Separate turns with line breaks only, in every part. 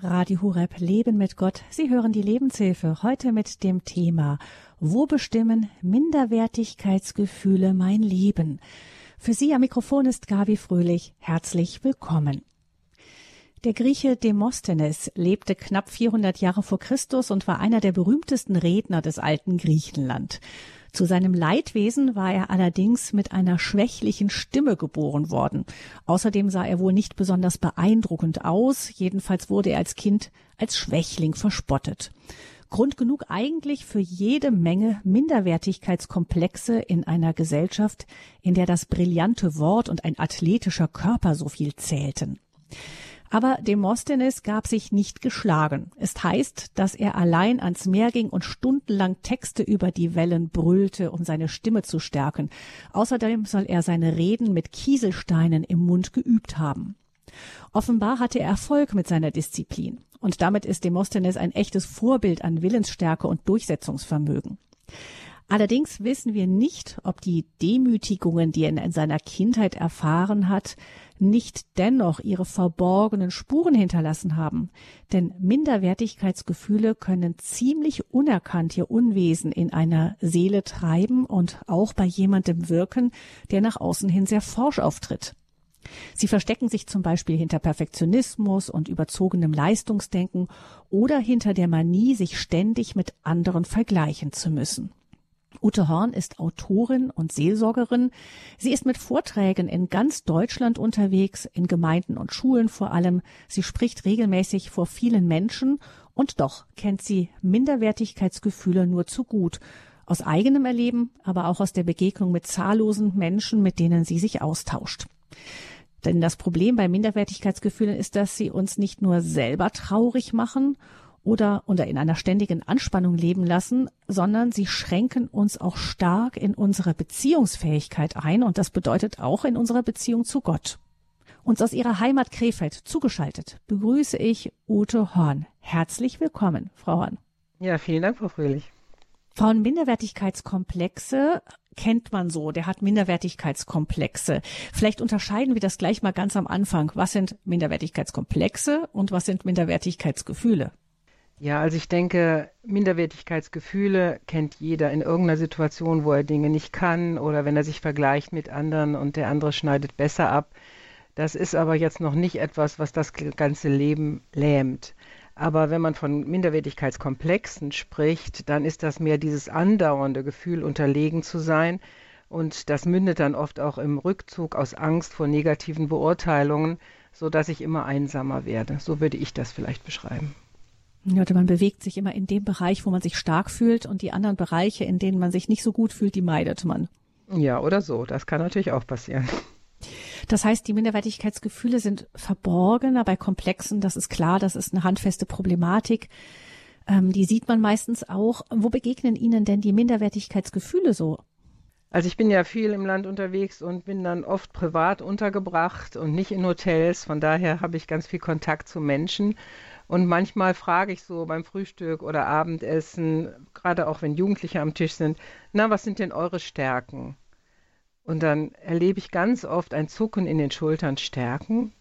Radio Hureb Leben mit Gott. Sie hören die Lebenshilfe heute mit dem Thema Wo bestimmen Minderwertigkeitsgefühle mein Leben? Für Sie am Mikrofon ist Gabi Fröhlich. Herzlich willkommen. Der Grieche Demosthenes lebte knapp 400 Jahre vor Christus und war einer der berühmtesten Redner des alten Griechenland. Zu seinem Leidwesen war er allerdings mit einer schwächlichen Stimme geboren worden. Außerdem sah er wohl nicht besonders beeindruckend aus, jedenfalls wurde er als Kind als Schwächling verspottet. Grund genug eigentlich für jede Menge Minderwertigkeitskomplexe in einer Gesellschaft, in der das brillante Wort und ein athletischer Körper so viel zählten. Aber Demosthenes gab sich nicht geschlagen. Es heißt, dass er allein ans Meer ging und stundenlang Texte über die Wellen brüllte, um seine Stimme zu stärken. Außerdem soll er seine Reden mit Kieselsteinen im Mund geübt haben. Offenbar hatte er Erfolg mit seiner Disziplin. Und damit ist Demosthenes ein echtes Vorbild an Willensstärke und Durchsetzungsvermögen. Allerdings wissen wir nicht, ob die Demütigungen, die er in seiner Kindheit erfahren hat, nicht dennoch ihre verborgenen Spuren hinterlassen haben. Denn Minderwertigkeitsgefühle können ziemlich unerkannt ihr Unwesen in einer Seele treiben und auch bei jemandem wirken, der nach außen hin sehr forsch auftritt. Sie verstecken sich zum Beispiel hinter Perfektionismus und überzogenem Leistungsdenken oder hinter der Manie, sich ständig mit anderen vergleichen zu müssen. Ute Horn ist Autorin und Seelsorgerin. Sie ist mit Vorträgen in ganz Deutschland unterwegs, in Gemeinden und Schulen vor allem. Sie spricht regelmäßig vor vielen Menschen und doch kennt sie Minderwertigkeitsgefühle nur zu gut. Aus eigenem Erleben, aber auch aus der Begegnung mit zahllosen Menschen, mit denen sie sich austauscht. Denn das Problem bei Minderwertigkeitsgefühlen ist, dass sie uns nicht nur selber traurig machen oder unter in einer ständigen Anspannung leben lassen, sondern sie schränken uns auch stark in unserer Beziehungsfähigkeit ein und das bedeutet auch in unserer Beziehung zu Gott. Uns aus ihrer Heimat Krefeld zugeschaltet begrüße ich Ute Horn. Herzlich willkommen, Frau Horn.
Ja, vielen Dank, Frau Fröhlich.
Frauen Minderwertigkeitskomplexe kennt man so, der hat Minderwertigkeitskomplexe. Vielleicht unterscheiden wir das gleich mal ganz am Anfang. Was sind Minderwertigkeitskomplexe und was sind Minderwertigkeitsgefühle?
Ja, also ich denke, Minderwertigkeitsgefühle kennt jeder in irgendeiner Situation, wo er Dinge nicht kann oder wenn er sich vergleicht mit anderen und der andere schneidet besser ab. Das ist aber jetzt noch nicht etwas, was das ganze Leben lähmt. Aber wenn man von Minderwertigkeitskomplexen spricht, dann ist das mehr dieses andauernde Gefühl, unterlegen zu sein. Und das mündet dann oft auch im Rückzug aus Angst vor negativen Beurteilungen, sodass ich immer einsamer werde. So würde ich das vielleicht beschreiben.
Man bewegt sich immer in dem Bereich, wo man sich stark fühlt und die anderen Bereiche, in denen man sich nicht so gut fühlt, die meidet man.
Ja, oder so. Das kann natürlich auch passieren.
Das heißt, die Minderwertigkeitsgefühle sind verborgener bei Komplexen. Das ist klar. Das ist eine handfeste Problematik. Ähm, die sieht man meistens auch. Wo begegnen Ihnen denn die Minderwertigkeitsgefühle so?
Also ich bin ja viel im Land unterwegs und bin dann oft privat untergebracht und nicht in Hotels. Von daher habe ich ganz viel Kontakt zu Menschen. Und manchmal frage ich so beim Frühstück oder Abendessen, gerade auch wenn Jugendliche am Tisch sind, na, was sind denn eure Stärken? Und dann erlebe ich ganz oft ein Zucken in den Schultern. Stärken?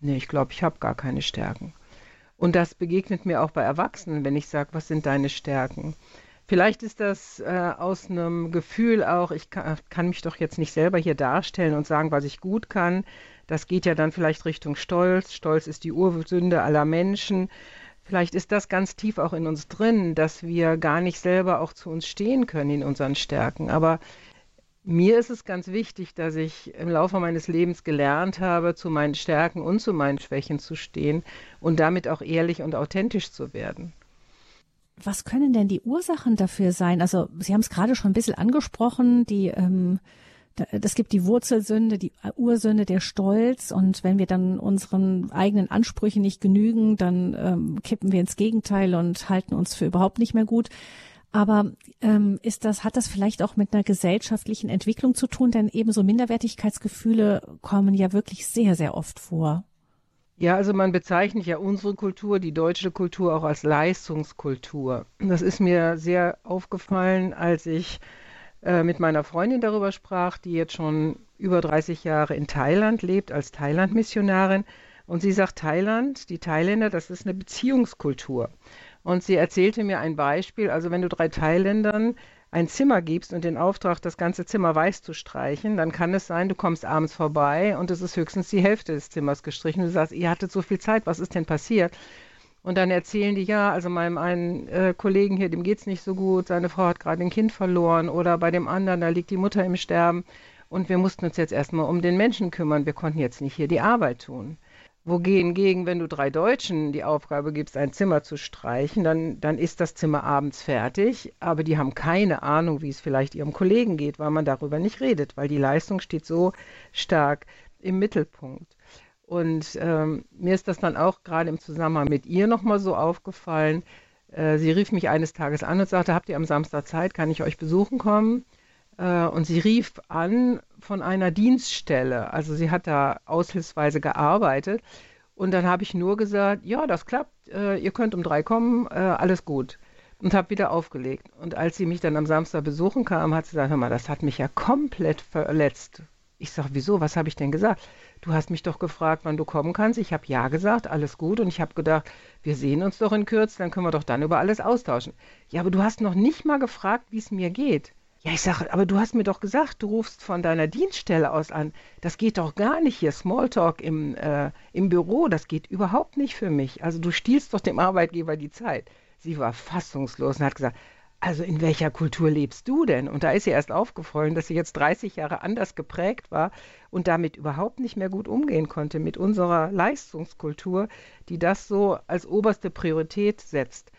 Nee, ich glaube, ich habe gar keine Stärken. Und das begegnet mir auch bei Erwachsenen, wenn ich sage, was sind deine Stärken? Vielleicht ist das äh, aus einem Gefühl auch, ich kann, kann, mich doch jetzt nicht selber hier darstellen und sagen, was ich gut kann. Das geht ja dann vielleicht Richtung Stolz. Stolz ist die Ursünde aller Menschen. Vielleicht ist das ganz tief auch in uns drin, dass wir gar nicht selber auch zu uns stehen können in unseren Stärken. Aber mir ist es ganz wichtig, dass ich im Laufe meines Lebens gelernt habe, zu meinen Stärken und zu meinen Schwächen zu stehen und damit auch ehrlich und authentisch zu werden.
Was können denn die Ursachen dafür sein? Also Sie haben es gerade schon ein bisschen angesprochen, die ähm, das gibt die Wurzelsünde, die Ursünde, der Stolz. Und wenn wir dann unseren eigenen Ansprüchen nicht genügen, dann ähm, kippen wir ins Gegenteil und halten uns für überhaupt nicht mehr gut. Aber ähm, ist das, hat das vielleicht auch mit einer gesellschaftlichen Entwicklung zu tun? Denn ebenso Minderwertigkeitsgefühle kommen ja wirklich sehr, sehr oft vor.
Ja, also man bezeichnet ja unsere Kultur, die deutsche Kultur, auch als Leistungskultur. Das ist mir sehr aufgefallen, als ich äh, mit meiner Freundin darüber sprach, die jetzt schon über 30 Jahre in Thailand lebt als Thailand-Missionarin. Und sie sagt, Thailand, die Thailänder, das ist eine Beziehungskultur. Und sie erzählte mir ein Beispiel, also wenn du drei Thailändern ein Zimmer gibst und den Auftrag, das ganze Zimmer weiß zu streichen, dann kann es sein, du kommst abends vorbei und es ist höchstens die Hälfte des Zimmers gestrichen. Du sagst, ihr hattet so viel Zeit, was ist denn passiert? Und dann erzählen die, ja, also meinem einen äh, Kollegen hier, dem geht es nicht so gut, seine Frau hat gerade ein Kind verloren oder bei dem anderen, da liegt die Mutter im Sterben und wir mussten uns jetzt erstmal um den Menschen kümmern. Wir konnten jetzt nicht hier die Arbeit tun. Wogegen, wenn du drei Deutschen die Aufgabe gibst, ein Zimmer zu streichen, dann, dann ist das Zimmer abends fertig, aber die haben keine Ahnung, wie es vielleicht ihrem Kollegen geht, weil man darüber nicht redet, weil die Leistung steht so stark im Mittelpunkt. Und ähm, mir ist das dann auch gerade im Zusammenhang mit ihr nochmal so aufgefallen. Äh, sie rief mich eines Tages an und sagte, habt ihr am Samstag Zeit, kann ich euch besuchen kommen? Äh, und sie rief an von einer Dienststelle. Also sie hat da aushilfsweise gearbeitet. Und dann habe ich nur gesagt, ja, das klappt, äh, ihr könnt um drei kommen, äh, alles gut. Und habe wieder aufgelegt. Und als sie mich dann am Samstag besuchen kam, hat sie gesagt, hör mal, das hat mich ja komplett verletzt. Ich sage, wieso, was habe ich denn gesagt? Du hast mich doch gefragt, wann du kommen kannst. Ich habe ja gesagt, alles gut. Und ich habe gedacht, wir sehen uns doch in Kürze, dann können wir doch dann über alles austauschen. Ja, aber du hast noch nicht mal gefragt, wie es mir geht. Ja, ich sage, aber du hast mir doch gesagt, du rufst von deiner Dienststelle aus an. Das geht doch gar nicht hier. Smalltalk im, äh, im Büro, das geht überhaupt nicht für mich. Also du stiehlst doch dem Arbeitgeber die Zeit. Sie war fassungslos und hat gesagt, also in welcher Kultur lebst du denn? Und da ist ihr erst aufgefallen, dass sie jetzt 30 Jahre anders geprägt war und damit überhaupt nicht mehr gut umgehen konnte mit unserer Leistungskultur, die das so als oberste Priorität setzt.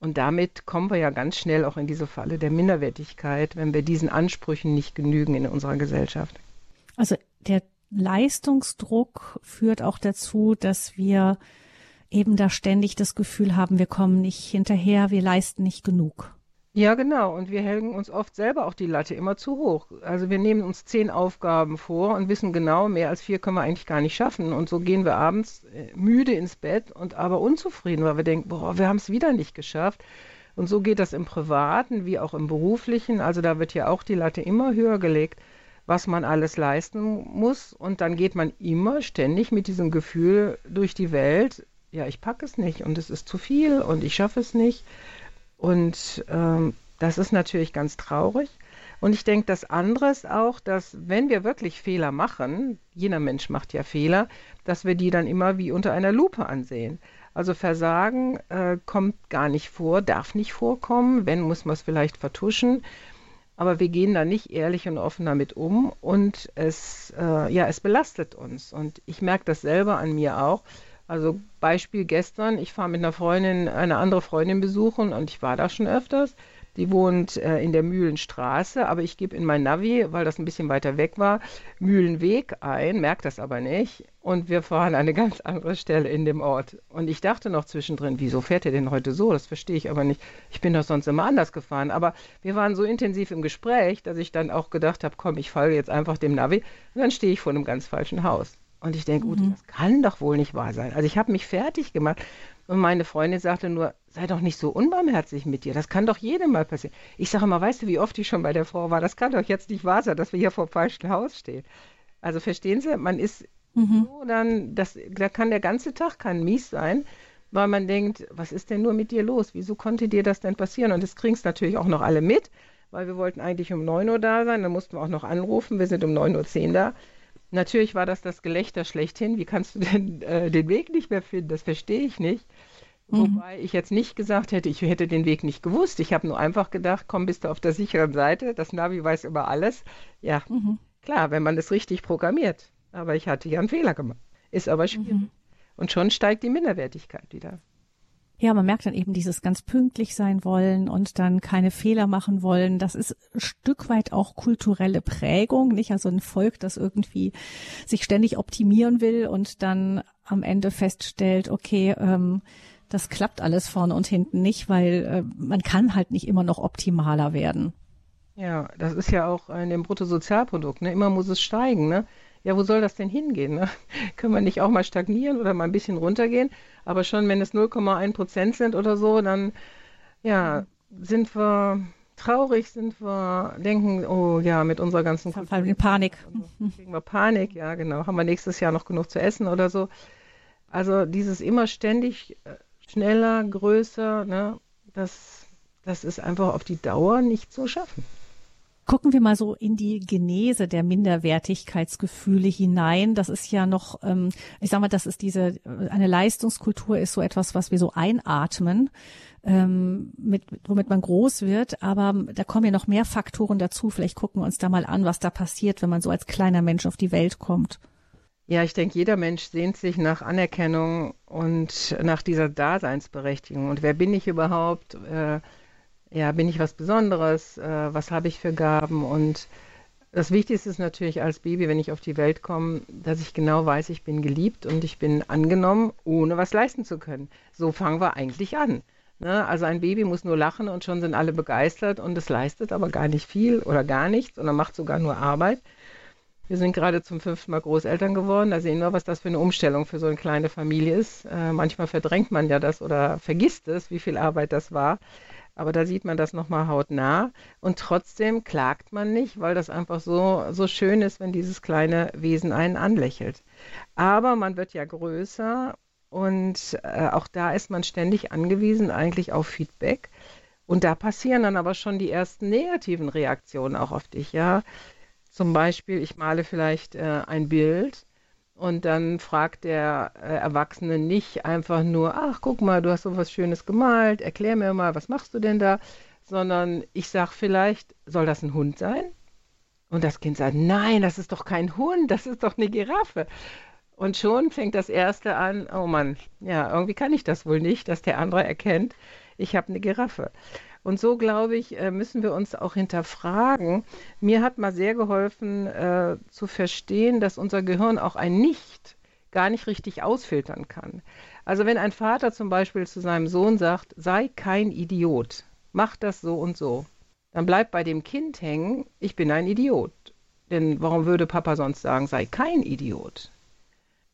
Und damit kommen wir ja ganz schnell auch in diese Falle der Minderwertigkeit, wenn wir diesen Ansprüchen nicht genügen in unserer Gesellschaft.
Also der Leistungsdruck führt auch dazu, dass wir eben da ständig das Gefühl haben, wir kommen nicht hinterher, wir leisten nicht genug.
Ja, genau. Und wir hängen uns oft selber auch die Latte immer zu hoch. Also wir nehmen uns zehn Aufgaben vor und wissen genau, mehr als vier können wir eigentlich gar nicht schaffen. Und so gehen wir abends äh, müde ins Bett und aber unzufrieden, weil wir denken, boah, wir haben es wieder nicht geschafft. Und so geht das im Privaten wie auch im Beruflichen. Also da wird ja auch die Latte immer höher gelegt, was man alles leisten muss. Und dann geht man immer ständig mit diesem Gefühl durch die Welt, ja, ich packe es nicht und es ist zu viel und ich schaffe es nicht. Und ähm, das ist natürlich ganz traurig. Und ich denke, das andere ist auch, dass wenn wir wirklich Fehler machen, jeder Mensch macht ja Fehler, dass wir die dann immer wie unter einer Lupe ansehen. Also Versagen äh, kommt gar nicht vor, darf nicht vorkommen. Wenn, muss man es vielleicht vertuschen. Aber wir gehen da nicht ehrlich und offen damit um und es, äh, ja, es belastet uns. Und ich merke das selber an mir auch. Also Beispiel gestern, ich fahre mit einer Freundin, eine andere Freundin besuchen und ich war da schon öfters. Die wohnt äh, in der Mühlenstraße, aber ich gebe in mein Navi, weil das ein bisschen weiter weg war, Mühlenweg ein, merke das aber nicht. Und wir fahren an eine ganz andere Stelle in dem Ort. Und ich dachte noch zwischendrin, wieso fährt er denn heute so? Das verstehe ich aber nicht. Ich bin doch sonst immer anders gefahren. Aber wir waren so intensiv im Gespräch, dass ich dann auch gedacht habe, komm, ich folge jetzt einfach dem Navi. Und dann stehe ich vor einem ganz falschen Haus. Und ich denke, gut, mhm. das kann doch wohl nicht wahr sein. Also ich habe mich fertig gemacht und meine Freundin sagte nur, sei doch nicht so unbarmherzig mit dir. Das kann doch jedem mal passieren. Ich sage immer, weißt du, wie oft ich schon bei der Frau war? Das kann doch jetzt nicht wahr sein, dass wir hier vor dem falschen Haus stehen. Also verstehen Sie, man ist mhm. so dann, das, da kann der ganze Tag kann mies sein, weil man denkt, was ist denn nur mit dir los? Wieso konnte dir das denn passieren? Und das kriegen es natürlich auch noch alle mit, weil wir wollten eigentlich um 9 Uhr da sein, dann mussten wir auch noch anrufen, wir sind um 9.10 Uhr da. Natürlich war das das Gelächter schlechthin. Wie kannst du denn äh, den Weg nicht mehr finden? Das verstehe ich nicht. Mhm. Wobei ich jetzt nicht gesagt hätte, ich hätte den Weg nicht gewusst. Ich habe nur einfach gedacht, komm, bist du auf der sicheren Seite. Das Navi weiß über alles. Ja, mhm. klar, wenn man es richtig programmiert. Aber ich hatte ja einen Fehler gemacht. Ist aber schwierig. Mhm. Und schon steigt die Minderwertigkeit wieder.
Ja, man merkt dann eben dieses ganz pünktlich sein wollen und dann keine Fehler machen wollen. Das ist ein Stück weit auch kulturelle Prägung, nicht? Also ein Volk, das irgendwie sich ständig optimieren will und dann am Ende feststellt, okay, ähm, das klappt alles vorne und hinten nicht, weil äh, man kann halt nicht immer noch optimaler werden.
Ja, das ist ja auch in dem Bruttosozialprodukt, ne? Immer muss es steigen, ne? Ja, wo soll das denn hingehen? Ne? Können wir nicht auch mal stagnieren oder mal ein bisschen runtergehen? Aber schon, wenn es 0,1 Prozent sind oder so, dann ja, sind wir traurig, sind wir, denken, oh ja, mit unserer ganzen
Kultur. in Panik.
Kriegen wir Panik, ja, genau. Haben wir nächstes Jahr noch genug zu essen oder so? Also dieses immer ständig äh, schneller, größer, ne, das, das ist einfach auf die Dauer nicht zu schaffen.
Gucken wir mal so in die Genese der Minderwertigkeitsgefühle hinein. Das ist ja noch, ähm, ich sag mal, das ist diese, äh, eine Leistungskultur ist so etwas, was wir so einatmen, ähm, mit, womit man groß wird. Aber da kommen ja noch mehr Faktoren dazu. Vielleicht gucken wir uns da mal an, was da passiert, wenn man so als kleiner Mensch auf die Welt kommt.
Ja, ich denke, jeder Mensch sehnt sich nach Anerkennung und nach dieser Daseinsberechtigung. Und wer bin ich überhaupt? Äh, ja, bin ich was Besonderes? Äh, was habe ich für Gaben? Und das Wichtigste ist natürlich als Baby, wenn ich auf die Welt komme, dass ich genau weiß, ich bin geliebt und ich bin angenommen, ohne was leisten zu können. So fangen wir eigentlich an. Ne? Also ein Baby muss nur lachen und schon sind alle begeistert und es leistet aber gar nicht viel oder gar nichts oder macht sogar nur Arbeit. Wir sind gerade zum fünften Mal Großeltern geworden. Da sehen wir, was das für eine Umstellung für so eine kleine Familie ist. Äh, manchmal verdrängt man ja das oder vergisst es, wie viel Arbeit das war. Aber da sieht man das nochmal hautnah. Und trotzdem klagt man nicht, weil das einfach so, so schön ist, wenn dieses kleine Wesen einen anlächelt. Aber man wird ja größer und äh, auch da ist man ständig angewiesen eigentlich auf Feedback. Und da passieren dann aber schon die ersten negativen Reaktionen auch auf dich, ja. Zum Beispiel, ich male vielleicht äh, ein Bild und dann fragt der äh, Erwachsene nicht einfach nur, ach, guck mal, du hast so was Schönes gemalt, erklär mir mal, was machst du denn da? Sondern ich sage vielleicht, soll das ein Hund sein? Und das Kind sagt, nein, das ist doch kein Hund, das ist doch eine Giraffe. Und schon fängt das Erste an, oh Mann, ja, irgendwie kann ich das wohl nicht, dass der andere erkennt, ich habe eine Giraffe. Und so, glaube ich, äh, müssen wir uns auch hinterfragen. Mir hat mal sehr geholfen äh, zu verstehen, dass unser Gehirn auch ein Nicht gar nicht richtig ausfiltern kann. Also wenn ein Vater zum Beispiel zu seinem Sohn sagt, sei kein Idiot, mach das so und so, dann bleibt bei dem Kind hängen, ich bin ein Idiot. Denn warum würde Papa sonst sagen, sei kein Idiot?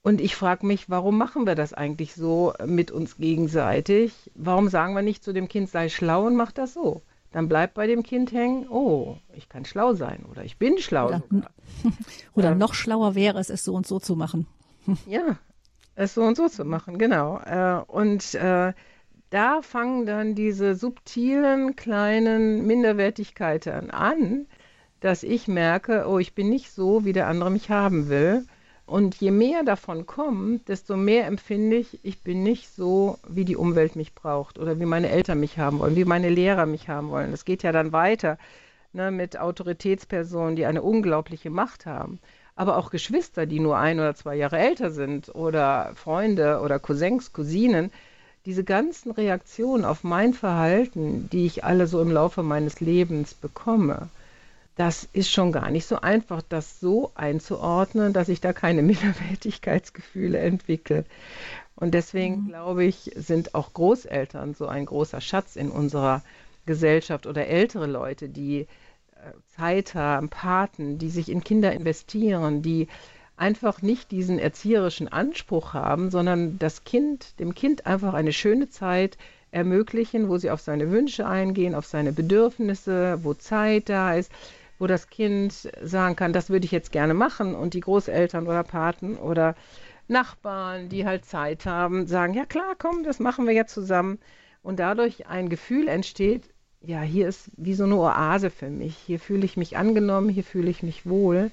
Und ich frage mich, warum machen wir das eigentlich so mit uns gegenseitig? Warum sagen wir nicht zu dem Kind, sei schlau und mach das so? Dann bleibt bei dem Kind hängen, oh, ich kann schlau sein oder ich bin schlau.
Oder, oder noch schlauer wäre es, es so und so zu machen.
ja, es so und so zu machen, genau. Äh, und äh, da fangen dann diese subtilen kleinen Minderwertigkeiten an, dass ich merke, oh, ich bin nicht so, wie der andere mich haben will. Und je mehr davon kommt, desto mehr empfinde ich, ich bin nicht so, wie die Umwelt mich braucht oder wie meine Eltern mich haben wollen, wie meine Lehrer mich haben wollen. Das geht ja dann weiter ne, mit Autoritätspersonen, die eine unglaubliche Macht haben. Aber auch Geschwister, die nur ein oder zwei Jahre älter sind oder Freunde oder Cousins, Cousinen. Diese ganzen Reaktionen auf mein Verhalten, die ich alle so im Laufe meines Lebens bekomme, das ist schon gar nicht so einfach, das so einzuordnen, dass ich da keine Minderwertigkeitsgefühle entwickle. Und deswegen mhm. glaube ich, sind auch Großeltern so ein großer Schatz in unserer Gesellschaft oder ältere Leute, die äh, Zeit haben, Paten, die sich in Kinder investieren, die einfach nicht diesen erzieherischen Anspruch haben, sondern das Kind, dem Kind einfach eine schöne Zeit ermöglichen, wo sie auf seine Wünsche eingehen, auf seine Bedürfnisse, wo Zeit da ist, wo das Kind sagen kann, das würde ich jetzt gerne machen und die Großeltern oder Paten oder Nachbarn, die halt Zeit haben, sagen, ja klar, komm, das machen wir jetzt zusammen. Und dadurch ein Gefühl entsteht, ja, hier ist wie so eine Oase für mich. Hier fühle ich mich angenommen, hier fühle ich mich wohl.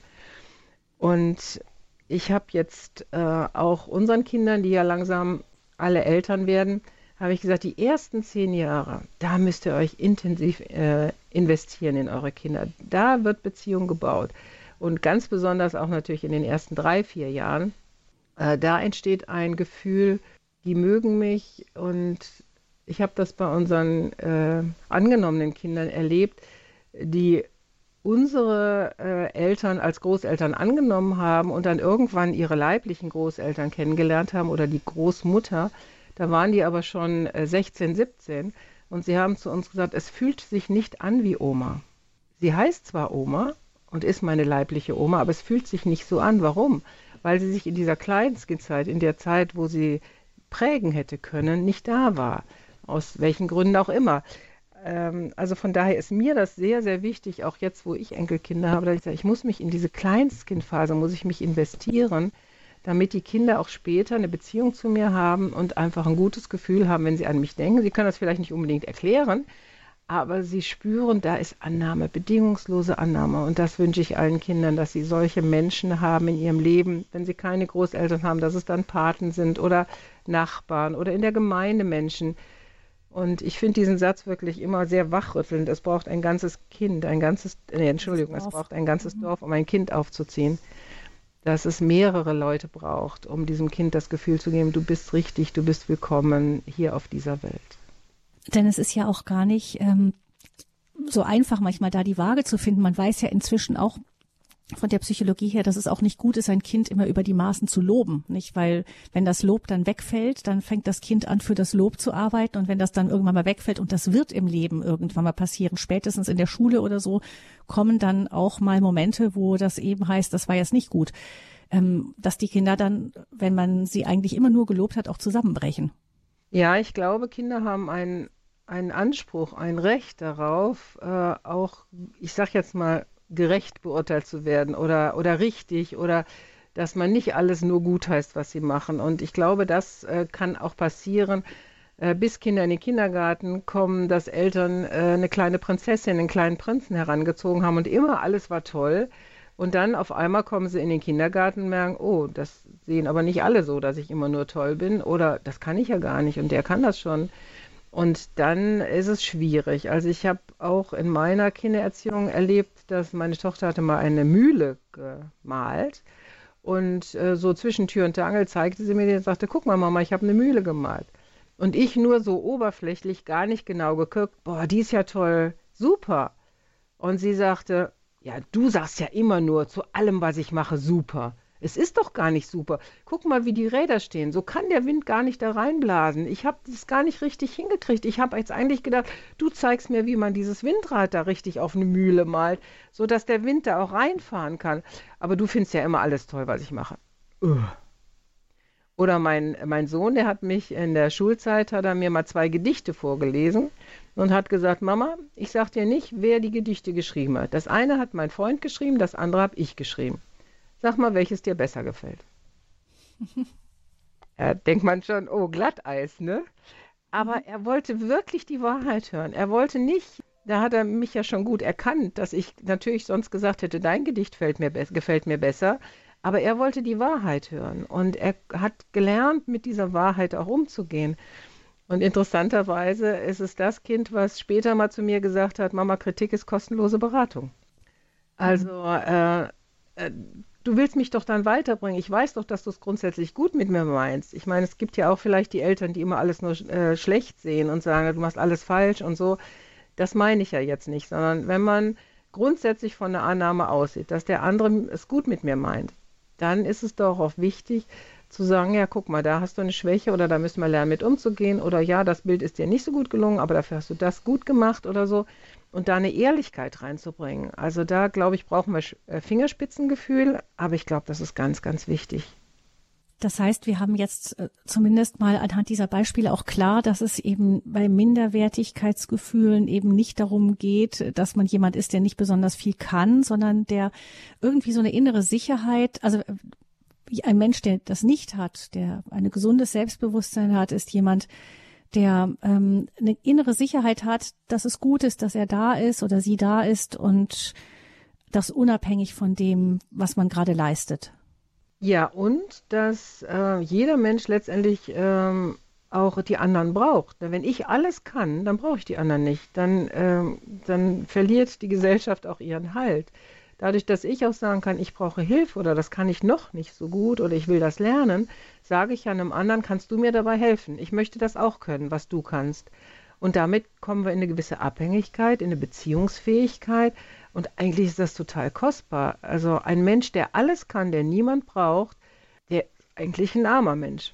Und ich habe jetzt äh, auch unseren Kindern, die ja langsam alle Eltern werden, habe ich gesagt, die ersten zehn Jahre, da müsst ihr euch intensiv äh, investieren in eure Kinder. Da wird Beziehung gebaut. Und ganz besonders auch natürlich in den ersten drei, vier Jahren. Äh, da entsteht ein Gefühl, die mögen mich. Und ich habe das bei unseren äh, angenommenen Kindern erlebt, die unsere äh, Eltern als Großeltern angenommen haben und dann irgendwann ihre leiblichen Großeltern kennengelernt haben oder die Großmutter da waren die aber schon 16, äh, 17 und sie haben zu uns gesagt, es fühlt sich nicht an wie Oma. Sie heißt zwar Oma und ist meine leibliche Oma, aber es fühlt sich nicht so an. Warum? Weil sie sich in dieser Kleinskindzeit, in der Zeit, wo sie prägen hätte können, nicht da war. Aus welchen Gründen auch immer. Ähm, also von daher ist mir das sehr, sehr wichtig, auch jetzt, wo ich Enkelkinder habe, dass ich sage, ich muss mich in diese Kleinstkindphase, muss ich mich investieren, damit die Kinder auch später eine Beziehung zu mir haben und einfach ein gutes Gefühl haben, wenn sie an mich denken. Sie können das vielleicht nicht unbedingt erklären, aber sie spüren, da ist Annahme, bedingungslose Annahme. Und das wünsche ich allen Kindern, dass sie solche Menschen haben in ihrem Leben, wenn sie keine Großeltern haben, dass es dann Paten sind oder Nachbarn oder in der Gemeinde Menschen. Und ich finde diesen Satz wirklich immer sehr wachrüttelnd. Es braucht ein ganzes Kind, ein ganzes, nee, Entschuldigung, es braucht ein ganzes mhm. Dorf, um ein Kind aufzuziehen. Dass es mehrere Leute braucht, um diesem Kind das Gefühl zu geben, du bist richtig, du bist willkommen hier auf dieser Welt.
Denn es ist ja auch gar nicht ähm, so einfach, manchmal da die Waage zu finden. Man weiß ja inzwischen auch von der Psychologie her, dass es auch nicht gut ist, ein Kind immer über die Maßen zu loben, nicht? Weil wenn das Lob dann wegfällt, dann fängt das Kind an, für das Lob zu arbeiten und wenn das dann irgendwann mal wegfällt und das wird im Leben irgendwann mal passieren, spätestens in der Schule oder so, kommen dann auch mal Momente, wo das eben heißt, das war jetzt nicht gut, ähm, dass die Kinder dann, wenn man sie eigentlich immer nur gelobt hat, auch zusammenbrechen.
Ja, ich glaube, Kinder haben einen, einen Anspruch, ein Recht darauf, äh, auch, ich sag jetzt mal, gerecht beurteilt zu werden oder, oder richtig oder dass man nicht alles nur gut heißt, was sie machen. Und ich glaube, das äh, kann auch passieren, äh, bis Kinder in den Kindergarten kommen, dass Eltern äh, eine kleine Prinzessin, einen kleinen Prinzen herangezogen haben und immer alles war toll. Und dann auf einmal kommen sie in den Kindergarten und merken, oh, das sehen aber nicht alle so, dass ich immer nur toll bin oder das kann ich ja gar nicht und der kann das schon. Und dann ist es schwierig. Also ich habe auch in meiner Kindererziehung erlebt, dass meine Tochter hatte mal eine Mühle gemalt und äh, so zwischen Tür und Angel zeigte sie mir und sagte, guck mal Mama, ich habe eine Mühle gemalt. Und ich nur so oberflächlich, gar nicht genau geguckt, boah, die ist ja toll, super. Und sie sagte, ja, du sagst ja immer nur zu allem, was ich mache, super. Es ist doch gar nicht super. Guck mal, wie die Räder stehen. So kann der Wind gar nicht da reinblasen. Ich habe das gar nicht richtig hingekriegt. Ich habe jetzt eigentlich gedacht, du zeigst mir, wie man dieses Windrad da richtig auf eine Mühle malt, sodass der Wind da auch reinfahren kann. Aber du findest ja immer alles toll, was ich mache. Oder mein, mein Sohn, der hat mich in der Schulzeit, hat er mir mal zwei Gedichte vorgelesen und hat gesagt, Mama, ich sag dir nicht, wer die Gedichte geschrieben hat. Das eine hat mein Freund geschrieben, das andere habe ich geschrieben. Sag mal, welches dir besser gefällt. ja, denkt man schon, oh, Glatteis, ne? Aber mhm. er wollte wirklich die Wahrheit hören. Er wollte nicht, da hat er mich ja schon gut erkannt, dass ich natürlich sonst gesagt hätte, dein Gedicht mir, gefällt mir besser. Aber er wollte die Wahrheit hören und er hat gelernt, mit dieser Wahrheit auch umzugehen. Und interessanterweise ist es das Kind, was später mal zu mir gesagt hat, Mama, Kritik ist kostenlose Beratung. Also äh, äh, du willst mich doch dann weiterbringen. Ich weiß doch, dass du es grundsätzlich gut mit mir meinst. Ich meine, es gibt ja auch vielleicht die Eltern, die immer alles nur äh, schlecht sehen und sagen, du machst alles falsch und so. Das meine ich ja jetzt nicht, sondern wenn man grundsätzlich von der Annahme aussieht, dass der andere es gut mit mir meint, dann ist es doch auch wichtig, zu sagen, ja, guck mal, da hast du eine Schwäche oder da müssen wir lernen, mit umzugehen oder ja, das Bild ist dir nicht so gut gelungen, aber dafür hast du das gut gemacht oder so und da eine Ehrlichkeit reinzubringen. Also da, glaube ich, brauchen wir äh, Fingerspitzengefühl, aber ich glaube, das ist ganz, ganz wichtig.
Das heißt, wir haben jetzt äh, zumindest mal anhand dieser Beispiele auch klar, dass es eben bei Minderwertigkeitsgefühlen eben nicht darum geht, dass man jemand ist, der nicht besonders viel kann, sondern der irgendwie so eine innere Sicherheit, also ein Mensch, der das nicht hat, der ein gesundes Selbstbewusstsein hat, ist jemand, der ähm, eine innere Sicherheit hat, dass es gut ist, dass er da ist oder sie da ist und das unabhängig von dem, was man gerade leistet.
Ja, und dass äh, jeder Mensch letztendlich ähm, auch die anderen braucht. Wenn ich alles kann, dann brauche ich die anderen nicht. Dann, ähm, dann verliert die Gesellschaft auch ihren Halt. Dadurch, dass ich auch sagen kann, ich brauche Hilfe oder das kann ich noch nicht so gut oder ich will das lernen, sage ich einem anderen, kannst du mir dabei helfen? Ich möchte das auch können, was du kannst. Und damit kommen wir in eine gewisse Abhängigkeit, in eine Beziehungsfähigkeit. Und eigentlich ist das total kostbar. Also ein Mensch, der alles kann, der niemand braucht, der ist eigentlich ein armer Mensch.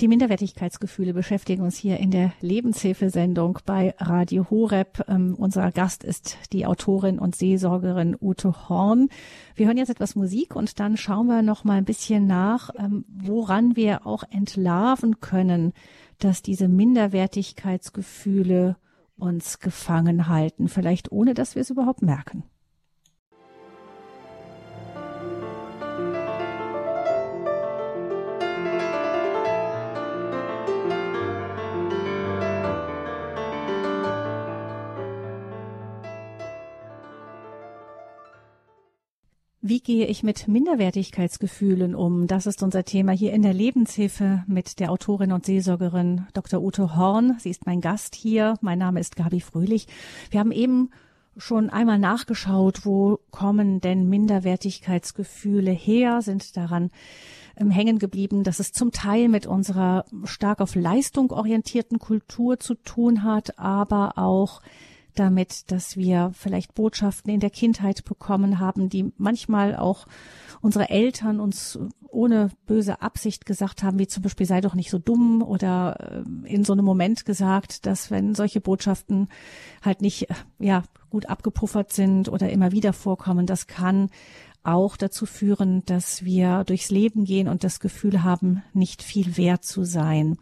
Die Minderwertigkeitsgefühle beschäftigen uns hier in der Lebenshilfesendung bei Radio Horeb. Ähm, unser Gast ist die Autorin und Seelsorgerin Ute Horn. Wir hören jetzt etwas Musik und dann schauen wir noch mal ein bisschen nach, ähm, woran wir auch entlarven können, dass diese Minderwertigkeitsgefühle uns gefangen halten, vielleicht ohne dass wir es überhaupt merken. Wie gehe ich mit Minderwertigkeitsgefühlen um? Das ist unser Thema hier in der Lebenshilfe mit der Autorin und Seelsorgerin Dr. Ute Horn. Sie ist mein Gast hier. Mein Name ist Gabi Fröhlich. Wir haben eben schon einmal nachgeschaut, wo kommen denn Minderwertigkeitsgefühle her, sind daran ähm, hängen geblieben, dass es zum Teil mit unserer stark auf Leistung orientierten Kultur zu tun hat, aber auch damit, dass wir vielleicht Botschaften in der Kindheit bekommen haben, die manchmal auch unsere Eltern uns ohne böse Absicht gesagt haben, wie zum Beispiel sei doch nicht so dumm oder äh, in so einem Moment gesagt, dass wenn solche Botschaften halt nicht, äh, ja, gut abgepuffert sind oder immer wieder vorkommen, das kann auch dazu führen, dass wir durchs Leben gehen und das Gefühl haben, nicht viel wert zu sein.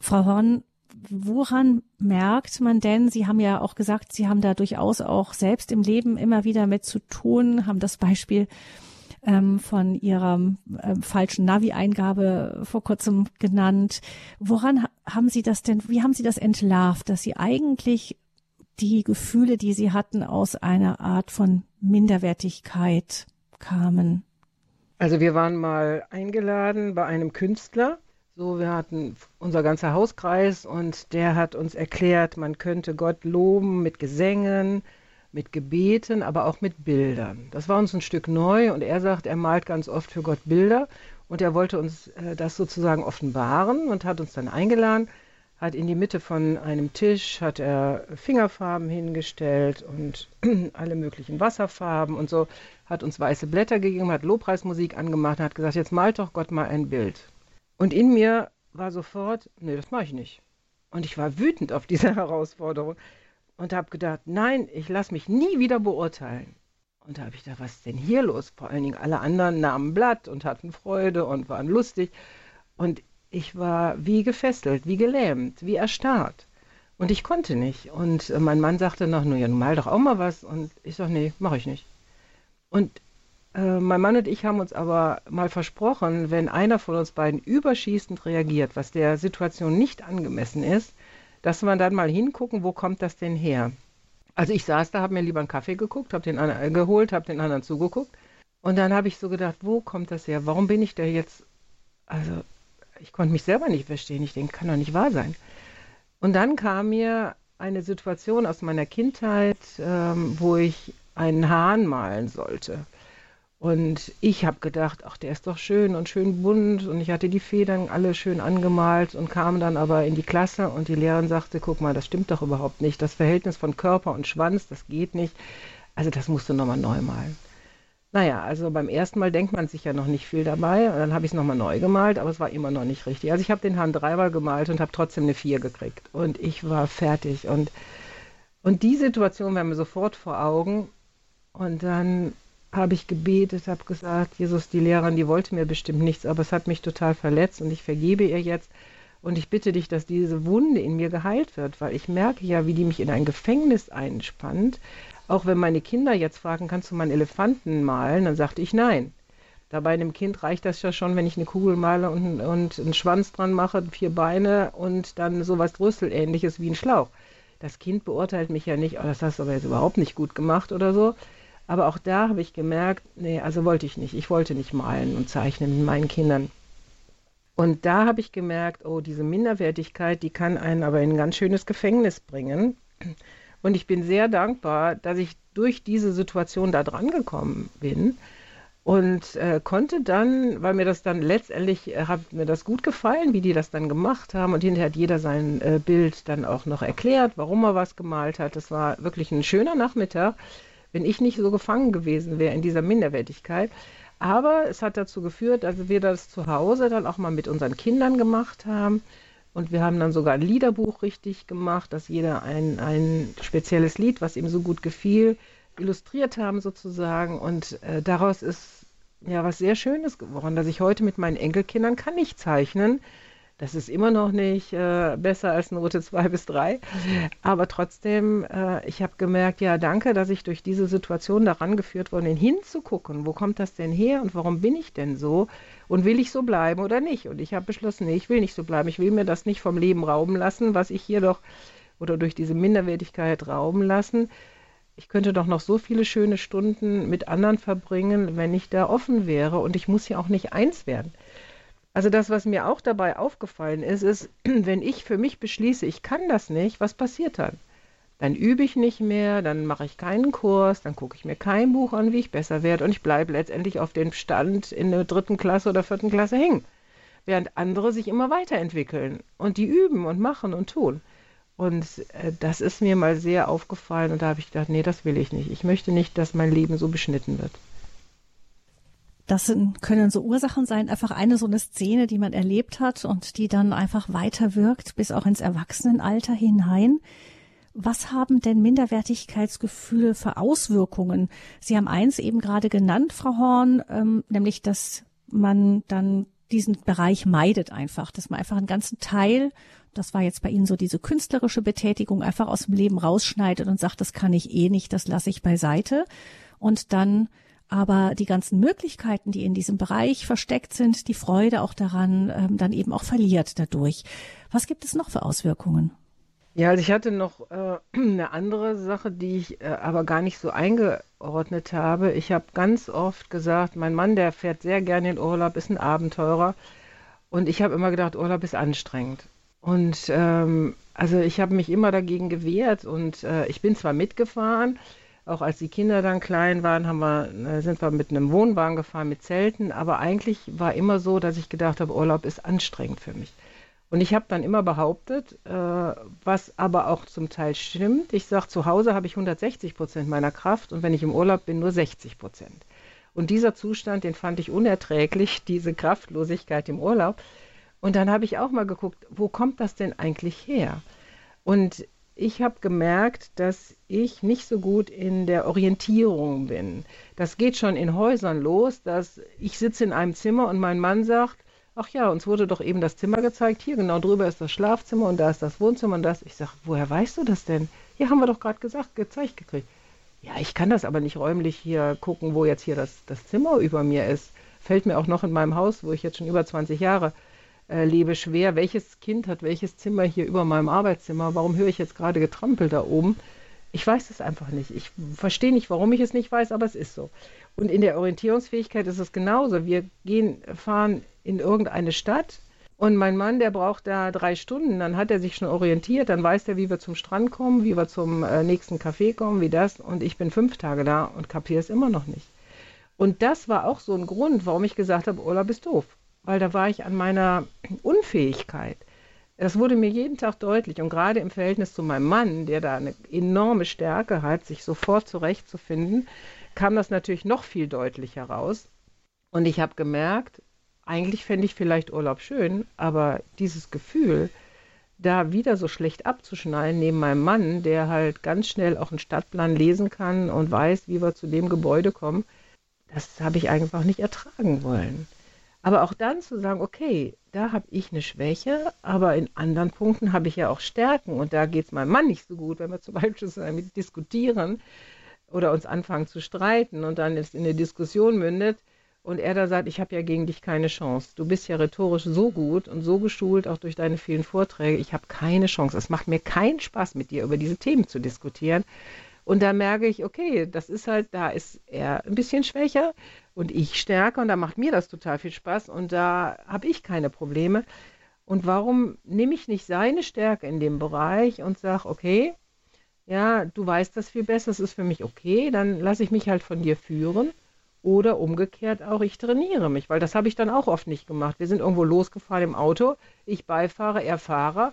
Frau Horn, woran merkt man denn, Sie haben ja auch gesagt, Sie haben da durchaus auch selbst im Leben immer wieder mit zu tun, haben das Beispiel ähm, von Ihrer ähm, falschen Navi-Eingabe vor kurzem genannt. Woran haben Sie das denn, wie haben Sie das entlarvt, dass Sie eigentlich die Gefühle, die Sie hatten, aus einer Art von Minderwertigkeit kamen?
Also wir waren mal eingeladen bei einem Künstler so, wir hatten unser ganzer Hauskreis und der hat uns erklärt, man könnte Gott loben mit Gesängen, mit Gebeten, aber auch mit Bildern. Das war uns ein Stück neu und er sagt, er malt ganz oft für Gott Bilder und er wollte uns äh, das sozusagen offenbaren und hat uns dann eingeladen, hat in die Mitte von einem Tisch hat er Fingerfarben hingestellt und alle möglichen Wasserfarben und so, hat uns weiße Blätter gegeben, hat Lobpreismusik angemacht und hat gesagt, jetzt malt doch Gott mal ein Bild. Und in mir war sofort, nee, das mache ich nicht. Und ich war wütend auf diese Herausforderung und habe gedacht, nein, ich lasse mich nie wieder beurteilen. Und da habe ich gedacht, was ist denn hier los? Vor allen Dingen alle anderen nahmen Blatt und hatten Freude und waren lustig. Und ich war wie gefesselt, wie gelähmt, wie erstarrt. Und ich konnte nicht. Und mein Mann sagte noch, nun ja, mal doch auch mal was. Und ich sage, nee, mache ich nicht. Und äh, mein Mann und ich haben uns aber mal versprochen, wenn einer von uns beiden überschießend reagiert, was der Situation nicht angemessen ist, dass wir dann mal hingucken, wo kommt das denn her? Also ich saß da, habe mir lieber einen Kaffee geguckt, habe den anderen, äh, geholt, habe den anderen zugeguckt und dann habe ich so gedacht, wo kommt das her? Warum bin ich da jetzt? Also ich konnte mich selber nicht verstehen. Ich denke, kann doch nicht wahr sein. Und dann kam mir eine Situation aus meiner Kindheit, ähm, wo ich einen Hahn malen sollte. Und ich habe gedacht, ach, der ist doch schön und schön bunt. Und ich hatte die Federn alle schön angemalt und kam dann aber in die Klasse und die Lehrerin sagte, guck mal, das stimmt doch überhaupt nicht. Das Verhältnis von Körper und Schwanz, das geht nicht. Also das musst du nochmal neu malen. Naja, also beim ersten Mal denkt man sich ja noch nicht viel dabei. Und dann habe ich es nochmal neu gemalt, aber es war immer noch nicht richtig. Also ich habe den Herrn dreimal gemalt und habe trotzdem eine Vier gekriegt. Und ich war fertig. Und, und die Situation war mir sofort vor Augen. Und dann habe ich gebetet, habe gesagt, Jesus, die Lehrerin, die wollte mir bestimmt nichts, aber es hat mich total verletzt und ich vergebe ihr jetzt. Und ich bitte dich, dass diese Wunde in mir geheilt wird, weil ich merke ja, wie die mich in ein Gefängnis einspannt. Auch wenn meine Kinder jetzt fragen, kannst du mal einen Elefanten malen, dann sagte ich nein. Da bei einem Kind reicht das ja schon, wenn ich eine Kugel male und, und einen Schwanz dran mache, vier Beine und dann sowas Rüsselähnliches wie ein Schlauch. Das Kind beurteilt mich ja nicht, oh, das hast du aber jetzt überhaupt nicht gut gemacht oder so, aber auch da habe ich gemerkt, nee, also wollte ich nicht. Ich wollte nicht malen und zeichnen mit meinen Kindern. Und da habe ich gemerkt, oh, diese Minderwertigkeit, die kann einen aber in ein ganz schönes Gefängnis bringen. Und ich bin sehr dankbar, dass ich durch diese Situation da dran gekommen bin und äh, konnte dann, weil mir das dann letztendlich äh, hat mir das gut gefallen, wie die das dann gemacht haben und hinterher hat jeder sein äh, Bild dann auch noch erklärt, warum er was gemalt hat. Das war wirklich ein schöner Nachmittag wenn ich nicht so gefangen gewesen wäre in dieser Minderwertigkeit. Aber es hat dazu geführt, dass wir das zu Hause dann auch mal mit unseren Kindern gemacht haben. Und wir haben dann sogar ein Liederbuch richtig gemacht, dass jeder ein, ein spezielles Lied, was ihm so gut gefiel, illustriert haben sozusagen. Und äh, daraus ist ja was sehr Schönes geworden, dass ich heute mit meinen Enkelkindern kann ich zeichnen. Das ist immer noch nicht äh, besser als Note 2 bis 3. Aber trotzdem, äh, ich habe gemerkt, ja, danke, dass ich durch diese Situation daran geführt worden bin, hinzugucken, wo kommt das denn her und warum bin ich denn so und will ich so bleiben oder nicht? Und ich habe beschlossen, nee, ich will nicht so bleiben. Ich will mir das nicht vom Leben rauben lassen, was ich hier doch oder durch diese Minderwertigkeit rauben lassen. ich könnte doch noch so viele schöne Stunden mit anderen verbringen, wenn ich da offen wäre und ich muss ja auch nicht eins werden. Also das, was mir auch dabei aufgefallen ist, ist, wenn ich für mich beschließe, ich kann das nicht, was passiert dann? Dann übe ich nicht mehr, dann mache ich keinen Kurs, dann gucke ich mir kein Buch an, wie ich besser werde und ich bleibe letztendlich auf dem Stand in der dritten Klasse oder vierten Klasse hängen. Während andere sich immer weiterentwickeln und die üben und machen und tun. Und äh, das ist mir mal sehr aufgefallen und da habe ich gedacht, nee, das will ich nicht. Ich möchte nicht, dass mein Leben so beschnitten wird.
Das sind, können so Ursachen sein, einfach eine so eine Szene, die man erlebt hat und die dann einfach weiterwirkt bis auch ins Erwachsenenalter hinein. Was haben denn Minderwertigkeitsgefühle für Auswirkungen? Sie haben eins eben gerade genannt, Frau Horn, ähm, nämlich, dass man dann diesen Bereich meidet einfach, dass man einfach einen ganzen Teil das war jetzt bei Ihnen so diese künstlerische Betätigung, einfach aus dem Leben rausschneidet und sagt, das kann ich eh nicht, das lasse ich beiseite. Und dann aber die ganzen Möglichkeiten, die in diesem Bereich versteckt sind, die Freude auch daran, ähm, dann eben auch verliert dadurch. Was gibt es noch für Auswirkungen?
Ja, also ich hatte noch äh, eine andere Sache, die ich äh, aber gar nicht so eingeordnet habe. Ich habe ganz oft gesagt, mein Mann, der fährt sehr gerne in Urlaub, ist ein Abenteurer. Und ich habe immer gedacht, Urlaub ist anstrengend. Und ähm, also ich habe mich immer dagegen gewehrt und äh, ich bin zwar mitgefahren, auch als die Kinder dann klein waren, haben wir, äh, sind wir mit einem Wohnwagen gefahren, mit Zelten, aber eigentlich war immer so, dass ich gedacht habe, Urlaub ist anstrengend für mich. Und ich habe dann immer behauptet, äh, was aber auch zum Teil stimmt, ich sage, zu Hause habe ich 160 Prozent meiner Kraft und wenn ich im Urlaub bin, nur 60 Prozent. Und dieser Zustand, den fand ich unerträglich, diese Kraftlosigkeit im Urlaub. Und dann habe ich auch mal geguckt, wo kommt das denn eigentlich her? Und ich habe gemerkt, dass ich nicht so gut in der Orientierung bin. Das geht schon in Häusern los, dass ich sitze in einem Zimmer und mein Mann sagt, ach ja, uns wurde doch eben das Zimmer gezeigt, hier genau drüber ist das Schlafzimmer und da ist das Wohnzimmer und das. Ich sage, woher weißt du das denn? Hier haben wir doch gerade gesagt, gezeigt gekriegt. Ja, ich kann das aber nicht räumlich hier gucken, wo jetzt hier das, das Zimmer über mir ist. Fällt mir auch noch in meinem Haus, wo ich jetzt schon über 20 Jahre äh, lebe schwer, welches Kind hat welches Zimmer hier über meinem Arbeitszimmer, warum höre ich jetzt gerade getrampelt da oben? Ich weiß es einfach nicht. Ich verstehe nicht, warum ich es nicht weiß, aber es ist so. Und in der Orientierungsfähigkeit ist es genauso. Wir gehen, fahren in irgendeine Stadt und mein Mann, der braucht da drei Stunden, dann hat er sich schon orientiert, dann weiß er, wie wir zum Strand kommen, wie wir zum äh, nächsten Café kommen, wie das. Und ich bin fünf Tage da und kapiere es immer noch nicht. Und das war auch so ein Grund, warum ich gesagt habe, Urlaub ist doof weil da war ich an meiner Unfähigkeit. Das wurde mir jeden Tag deutlich und gerade im Verhältnis zu meinem Mann, der da eine enorme Stärke hat, sich sofort zurechtzufinden, kam das natürlich noch viel deutlicher raus. Und ich habe gemerkt, eigentlich fände ich vielleicht Urlaub schön, aber dieses Gefühl, da wieder so schlecht abzuschneiden neben meinem Mann, der halt ganz schnell auch einen Stadtplan lesen kann und weiß, wie wir zu dem Gebäude kommen, das habe ich einfach nicht ertragen wollen. Aber auch dann zu sagen, okay, da habe ich eine Schwäche, aber in anderen Punkten habe ich ja auch Stärken und da geht es meinem Mann nicht so gut, wenn wir zum Beispiel damit diskutieren oder uns anfangen zu streiten und dann ist in eine Diskussion mündet und er da sagt, ich habe ja gegen dich keine Chance. Du bist ja rhetorisch so gut und so geschult, auch durch deine vielen Vorträge, ich habe keine Chance. Es macht mir keinen Spaß, mit dir über diese Themen zu diskutieren. Und da merke ich, okay, das ist halt, da ist er ein bisschen schwächer und ich stärker und da macht mir das total viel Spaß und da habe ich keine Probleme. Und warum nehme ich nicht seine Stärke in dem Bereich und sage, okay, ja, du weißt das viel besser, es ist für mich okay, dann lasse ich mich halt von dir führen. Oder umgekehrt auch, ich trainiere mich, weil das habe ich dann auch oft nicht gemacht. Wir sind irgendwo losgefahren im Auto, ich Beifahrer, er Fahrer.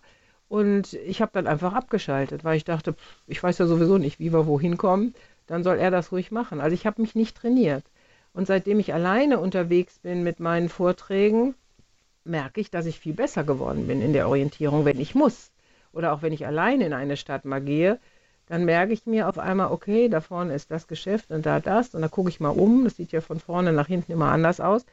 Und ich habe dann einfach abgeschaltet, weil ich dachte, ich weiß ja sowieso nicht, wie wir wohin kommen, dann soll er das ruhig machen. Also ich habe mich nicht trainiert. Und seitdem ich alleine unterwegs bin mit meinen Vorträgen, merke ich, dass ich viel besser geworden bin in der Orientierung, wenn ich muss. Oder auch wenn ich alleine in eine Stadt mal gehe, dann merke ich mir auf einmal, okay, da vorne ist das Geschäft und da das. Und da gucke ich mal um. Das sieht ja von vorne nach hinten immer anders aus.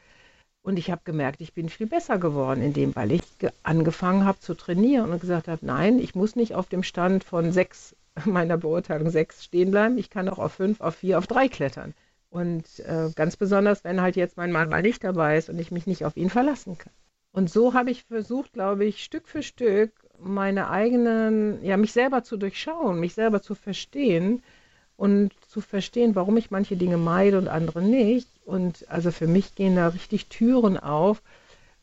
Und ich habe gemerkt, ich bin viel besser geworden in dem, weil ich angefangen habe zu trainieren und gesagt habe, nein, ich muss nicht auf dem Stand von sechs, meiner Beurteilung sechs stehen bleiben. Ich kann auch auf fünf, auf vier, auf drei klettern. Und äh, ganz besonders, wenn halt jetzt mein Mann mal nicht dabei ist und ich mich nicht auf ihn verlassen kann. Und so habe ich versucht, glaube ich, Stück für Stück meine eigenen, ja, mich selber zu durchschauen, mich selber zu verstehen und zu verstehen, warum ich manche Dinge meide und andere nicht. Und also für mich gehen da richtig Türen auf.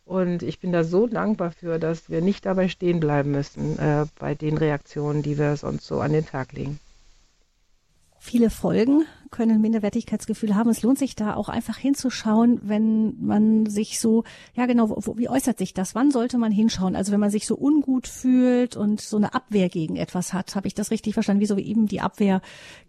Und ich bin da so dankbar für, dass wir nicht dabei stehen bleiben müssen äh, bei den Reaktionen, die wir sonst so an den Tag legen.
Viele Folgen können Minderwertigkeitsgefühle haben. Es lohnt sich da auch einfach hinzuschauen, wenn man sich so, ja genau, wo, wie äußert sich das? Wann sollte man hinschauen? Also wenn man sich so ungut fühlt und so eine Abwehr gegen etwas hat, habe ich das richtig verstanden? Wie so eben die Abwehr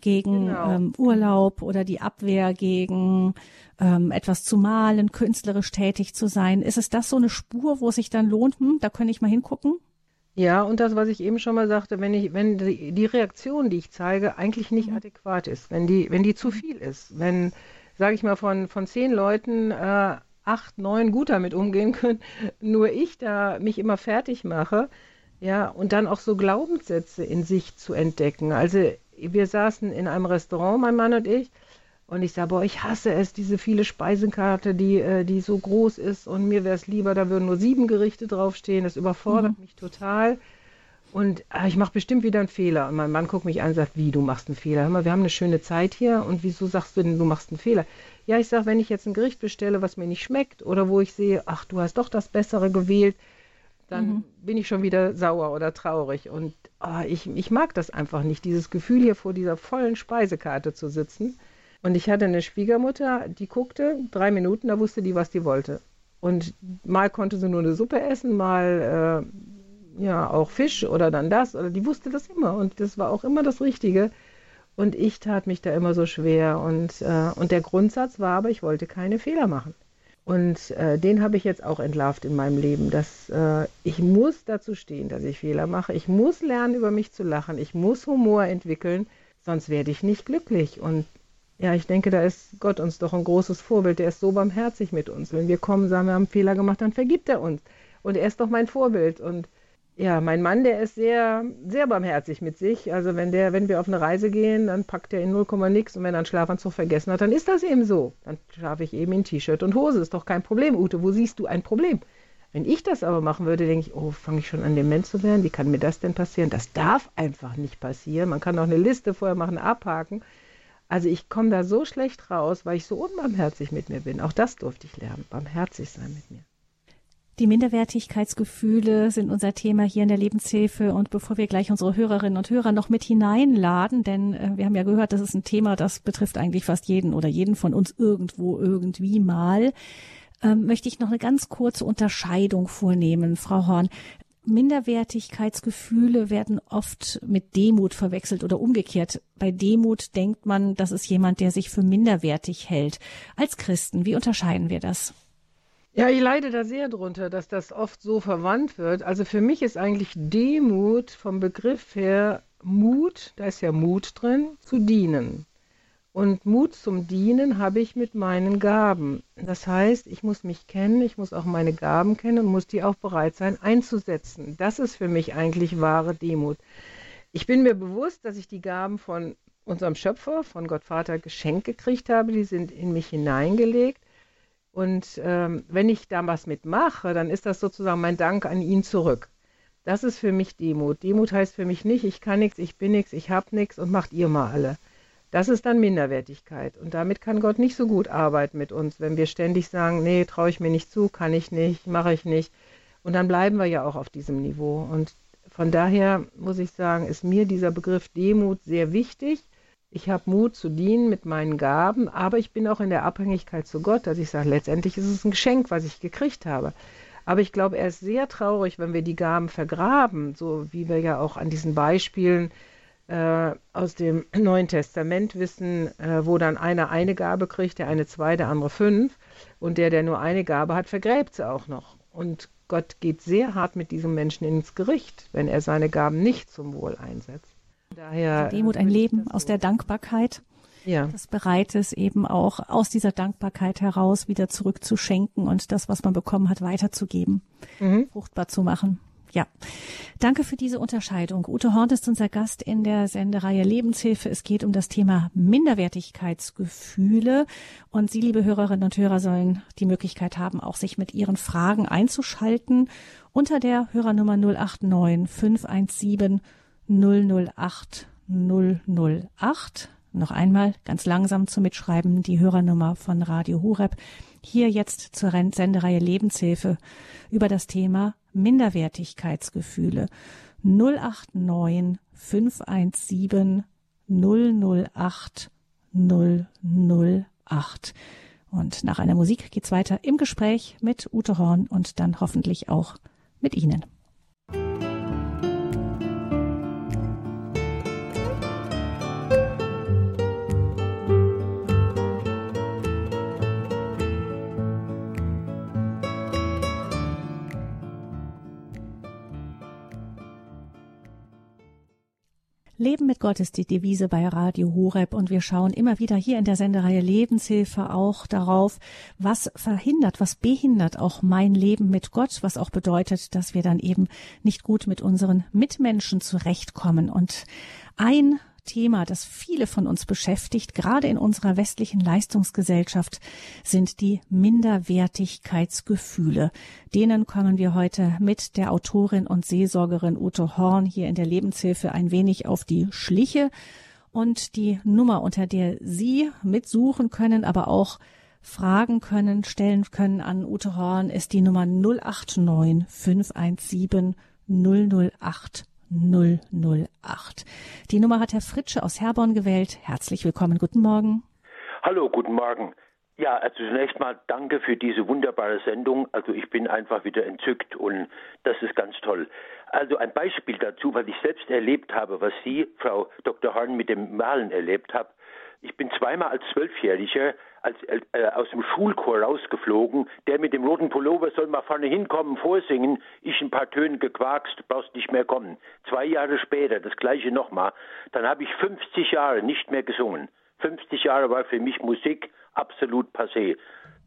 gegen genau. ähm, Urlaub oder die Abwehr gegen ähm, etwas zu malen, künstlerisch tätig zu sein. Ist es das so eine Spur, wo es sich dann lohnt, hm, da könnte ich mal hingucken?
Ja, und das, was ich eben schon mal sagte, wenn ich, wenn die, die Reaktion, die ich zeige, eigentlich nicht mhm. adäquat ist, wenn die, wenn die zu viel ist, wenn, sage ich mal, von, von zehn Leuten äh, acht, neun gut damit umgehen können, nur ich da mich immer fertig mache, ja, und dann auch so Glaubenssätze in sich zu entdecken. Also wir saßen in einem Restaurant, mein Mann und ich, und ich sage, boah, ich hasse es, diese viele Speisenkarte, die, äh, die so groß ist. Und mir wäre es lieber, da würden nur sieben Gerichte draufstehen. Das überfordert mhm. mich total. Und äh, ich mache bestimmt wieder einen Fehler. Und mein Mann guckt mich an und sagt, wie, du machst einen Fehler? Hör mal, wir haben eine schöne Zeit hier. Und wieso sagst du denn, du machst einen Fehler? Ja, ich sage, wenn ich jetzt ein Gericht bestelle, was mir nicht schmeckt oder wo ich sehe, ach, du hast doch das Bessere gewählt, dann mhm. bin ich schon wieder sauer oder traurig. Und oh, ich, ich mag das einfach nicht, dieses Gefühl hier vor dieser vollen Speisekarte zu sitzen und ich hatte eine Schwiegermutter, die guckte, drei Minuten, da wusste die, was die wollte. Und mal konnte sie nur eine Suppe essen, mal äh, ja auch Fisch oder dann das. Oder die wusste das immer und das war auch immer das Richtige. Und ich tat mich da immer so schwer. Und, äh, und der Grundsatz war aber, ich wollte keine Fehler machen. Und äh, den habe ich jetzt auch entlarvt in meinem Leben, dass äh, ich muss dazu stehen, dass ich Fehler mache. Ich muss lernen, über mich zu lachen. Ich muss Humor entwickeln, sonst werde ich nicht glücklich. Und ja, ich denke, da ist Gott uns doch ein großes Vorbild. Der ist so barmherzig mit uns. Wenn wir kommen, sagen, wir haben Fehler gemacht, dann vergibt er uns. Und er ist doch mein Vorbild. Und ja, mein Mann, der ist sehr, sehr barmherzig mit sich. Also wenn der, wenn wir auf eine Reise gehen, dann packt er in 0, nix und wenn er einen Schlafanzug vergessen hat, dann ist das eben so. Dann schlafe ich eben in T-Shirt und Hose. Ist doch kein Problem, Ute. Wo siehst du ein Problem? Wenn ich das aber machen würde, denke ich, oh, fange ich schon an, dement zu werden? Wie kann mir das denn passieren? Das darf einfach nicht passieren. Man kann auch eine Liste vorher machen, abhaken. Also ich komme da so schlecht raus, weil ich so unbarmherzig mit mir bin. Auch das durfte ich lernen, barmherzig sein mit mir.
Die Minderwertigkeitsgefühle sind unser Thema hier in der Lebenshilfe. Und bevor wir gleich unsere Hörerinnen und Hörer noch mit hineinladen, denn äh, wir haben ja gehört, das ist ein Thema, das betrifft eigentlich fast jeden oder jeden von uns irgendwo irgendwie mal, ähm, möchte ich noch eine ganz kurze Unterscheidung vornehmen, Frau Horn. Minderwertigkeitsgefühle werden oft mit Demut verwechselt oder umgekehrt. Bei Demut denkt man, das ist jemand, der sich für minderwertig hält. Als Christen, wie unterscheiden wir das?
Ja, ich leide da sehr drunter, dass das oft so verwandt wird. Also für mich ist eigentlich Demut vom Begriff her Mut, da ist ja Mut drin, zu dienen. Und Mut zum Dienen habe ich mit meinen Gaben. Das heißt, ich muss mich kennen, ich muss auch meine Gaben kennen und muss die auch bereit sein einzusetzen. Das ist für mich eigentlich wahre Demut. Ich bin mir bewusst, dass ich die Gaben von unserem Schöpfer, von Gott Vater geschenkt gekriegt habe. Die sind in mich hineingelegt. Und ähm, wenn ich da was mitmache, dann ist das sozusagen mein Dank an ihn zurück. Das ist für mich Demut. Demut heißt für mich nicht, ich kann nichts, ich bin nichts, ich habe nichts und macht ihr mal alle. Das ist dann Minderwertigkeit. Und damit kann Gott nicht so gut arbeiten mit uns, wenn wir ständig sagen, nee, traue ich mir nicht zu, kann ich nicht, mache ich nicht. Und dann bleiben wir ja auch auf diesem Niveau. Und von daher muss ich sagen, ist mir dieser Begriff Demut sehr wichtig. Ich habe Mut zu dienen mit meinen Gaben, aber ich bin auch in der Abhängigkeit zu Gott, dass ich sage, letztendlich ist es ein Geschenk, was ich gekriegt habe. Aber ich glaube, er ist sehr traurig, wenn wir die Gaben vergraben, so wie wir ja auch an diesen Beispielen äh, aus dem Neuen Testament wissen, äh, wo dann einer eine Gabe kriegt, der eine zwei, der andere fünf. Und der, der nur eine Gabe hat, vergräbt sie auch noch. Und Gott geht sehr hart mit diesem Menschen ins Gericht, wenn er seine Gaben nicht zum Wohl einsetzt.
Daher Demut, ein Leben so aus der Dankbarkeit. Ja. Das bereit ist, eben auch aus dieser Dankbarkeit heraus wieder zurückzuschenken und das, was man bekommen hat, weiterzugeben, mhm. fruchtbar zu machen. Ja, danke für diese Unterscheidung. Ute Horn ist unser Gast in der Sendereihe Lebenshilfe. Es geht um das Thema Minderwertigkeitsgefühle. Und Sie, liebe Hörerinnen und Hörer, sollen die Möglichkeit haben, auch sich mit Ihren Fragen einzuschalten unter der Hörernummer 089 517 008 008. Noch einmal ganz langsam zu Mitschreiben die Hörernummer von Radio Hureb. Hier jetzt zur Sendereihe Lebenshilfe über das Thema Minderwertigkeitsgefühle. 089 517 008 008. Und nach einer Musik geht's weiter im Gespräch mit Ute Horn und dann hoffentlich auch mit Ihnen. Leben mit Gott ist die Devise bei Radio Horeb und wir schauen immer wieder hier in der Sendereihe Lebenshilfe auch darauf, was verhindert, was behindert auch mein Leben mit Gott, was auch bedeutet, dass wir dann eben nicht gut mit unseren Mitmenschen zurechtkommen. Und ein Thema, das viele von uns beschäftigt, gerade in unserer westlichen Leistungsgesellschaft, sind die Minderwertigkeitsgefühle. Denen kommen wir heute mit der Autorin und Seelsorgerin Ute Horn hier in der Lebenshilfe ein wenig auf die Schliche. Und die Nummer, unter der Sie mitsuchen können, aber auch Fragen können, stellen können an Ute Horn, ist die Nummer 089 517 008 008. Die Nummer hat Herr Fritsche aus Herborn gewählt. Herzlich willkommen. Guten Morgen.
Hallo, guten Morgen. Ja, also zunächst mal danke für diese wunderbare Sendung. Also ich bin einfach wieder entzückt und das ist ganz toll. Also ein Beispiel dazu, weil ich selbst erlebt habe, was Sie, Frau Dr. Horn, mit dem Malen erlebt haben. Ich bin zweimal als Zwölfjähriger als, äh, aus dem Schulchor rausgeflogen. Der mit dem roten Pullover soll mal vorne hinkommen, vorsingen. Ich ein paar Töne gequakst, brauchst nicht mehr kommen. Zwei Jahre später, das gleiche nochmal. Dann habe ich 50 Jahre nicht mehr gesungen. 50 Jahre war für mich Musik absolut passé.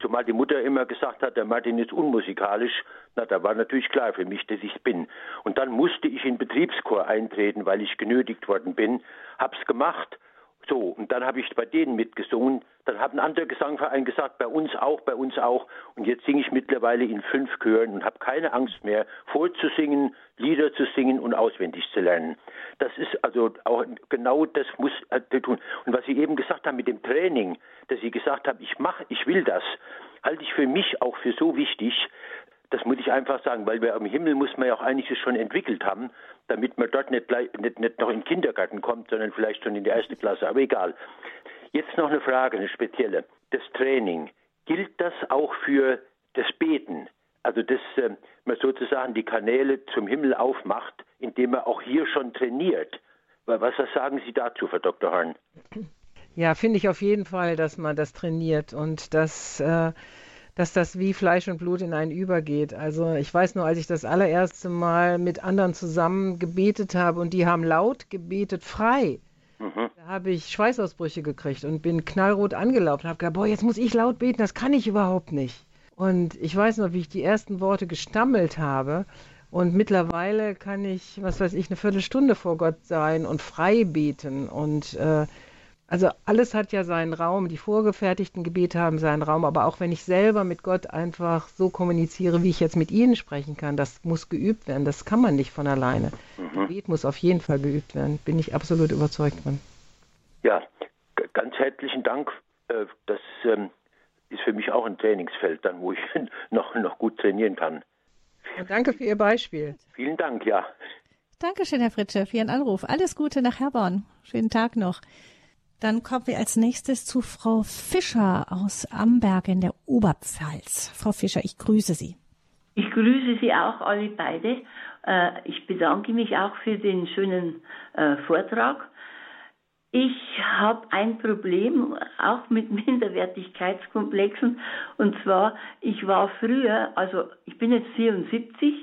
Zumal die Mutter immer gesagt hat, der Martin ist unmusikalisch. Na, da war natürlich klar für mich, dass ich bin. Und dann musste ich in Betriebschor eintreten, weil ich genötigt worden bin. Hab's gemacht so, und dann habe ich bei denen mitgesungen. Dann hat ein anderer Gesangverein gesagt, bei uns auch, bei uns auch. Und jetzt singe ich mittlerweile in fünf Chören und habe keine Angst mehr, vorzusingen, Lieder zu singen und auswendig zu lernen. Das ist also auch genau das muss er tun. Und was Sie eben gesagt haben mit dem Training, dass Sie gesagt haben, ich mache, ich will das, halte ich für mich auch für so wichtig, das muss ich einfach sagen, weil wir am Himmel muss man ja auch einiges schon entwickelt haben, damit man dort nicht, nicht, nicht noch in den Kindergarten kommt, sondern vielleicht schon in die erste Klasse. Aber egal. Jetzt noch eine Frage, eine spezielle. Das Training, gilt das auch für das Beten? Also, dass äh, man sozusagen die Kanäle zum Himmel aufmacht, indem man auch hier schon trainiert. Was sagen Sie dazu, Frau Dr. Horn?
Ja, finde ich auf jeden Fall, dass man das trainiert und dass äh, dass das wie Fleisch und Blut in einen übergeht. Also ich weiß nur, als ich das allererste Mal mit anderen zusammen gebetet habe und die haben laut gebetet, frei. Mhm. Da habe ich Schweißausbrüche gekriegt und bin knallrot angelaufen und habe gedacht, boah, jetzt muss ich laut beten, das kann ich überhaupt nicht. Und ich weiß noch, wie ich die ersten Worte gestammelt habe. Und mittlerweile kann ich, was weiß ich, eine Viertelstunde vor Gott sein und frei beten. Und äh, also alles hat ja seinen Raum, die vorgefertigten Gebete haben seinen Raum, aber auch wenn ich selber mit Gott einfach so kommuniziere, wie ich jetzt mit Ihnen sprechen kann, das muss geübt werden, das kann man nicht von alleine. Mhm. Gebet muss auf jeden Fall geübt werden, bin ich absolut überzeugt von.
Ja, ganz herzlichen Dank. Äh, das ähm, ist für mich auch ein Trainingsfeld, dann wo ich noch, noch gut trainieren kann.
Ja, danke für Ihr Beispiel.
Vielen Dank, ja.
Dankeschön, Herr Fritsche, für Ihren Anruf. Alles Gute nach Herborn. Schönen Tag noch. Dann kommen wir als nächstes zu Frau Fischer aus Amberg in der Oberpfalz. Frau Fischer, ich grüße Sie.
Ich grüße Sie auch alle beide. Äh, ich bedanke mich auch für den schönen äh, Vortrag. Ich habe ein Problem auch mit Minderwertigkeitskomplexen. Und zwar, ich war früher, also ich bin jetzt 74,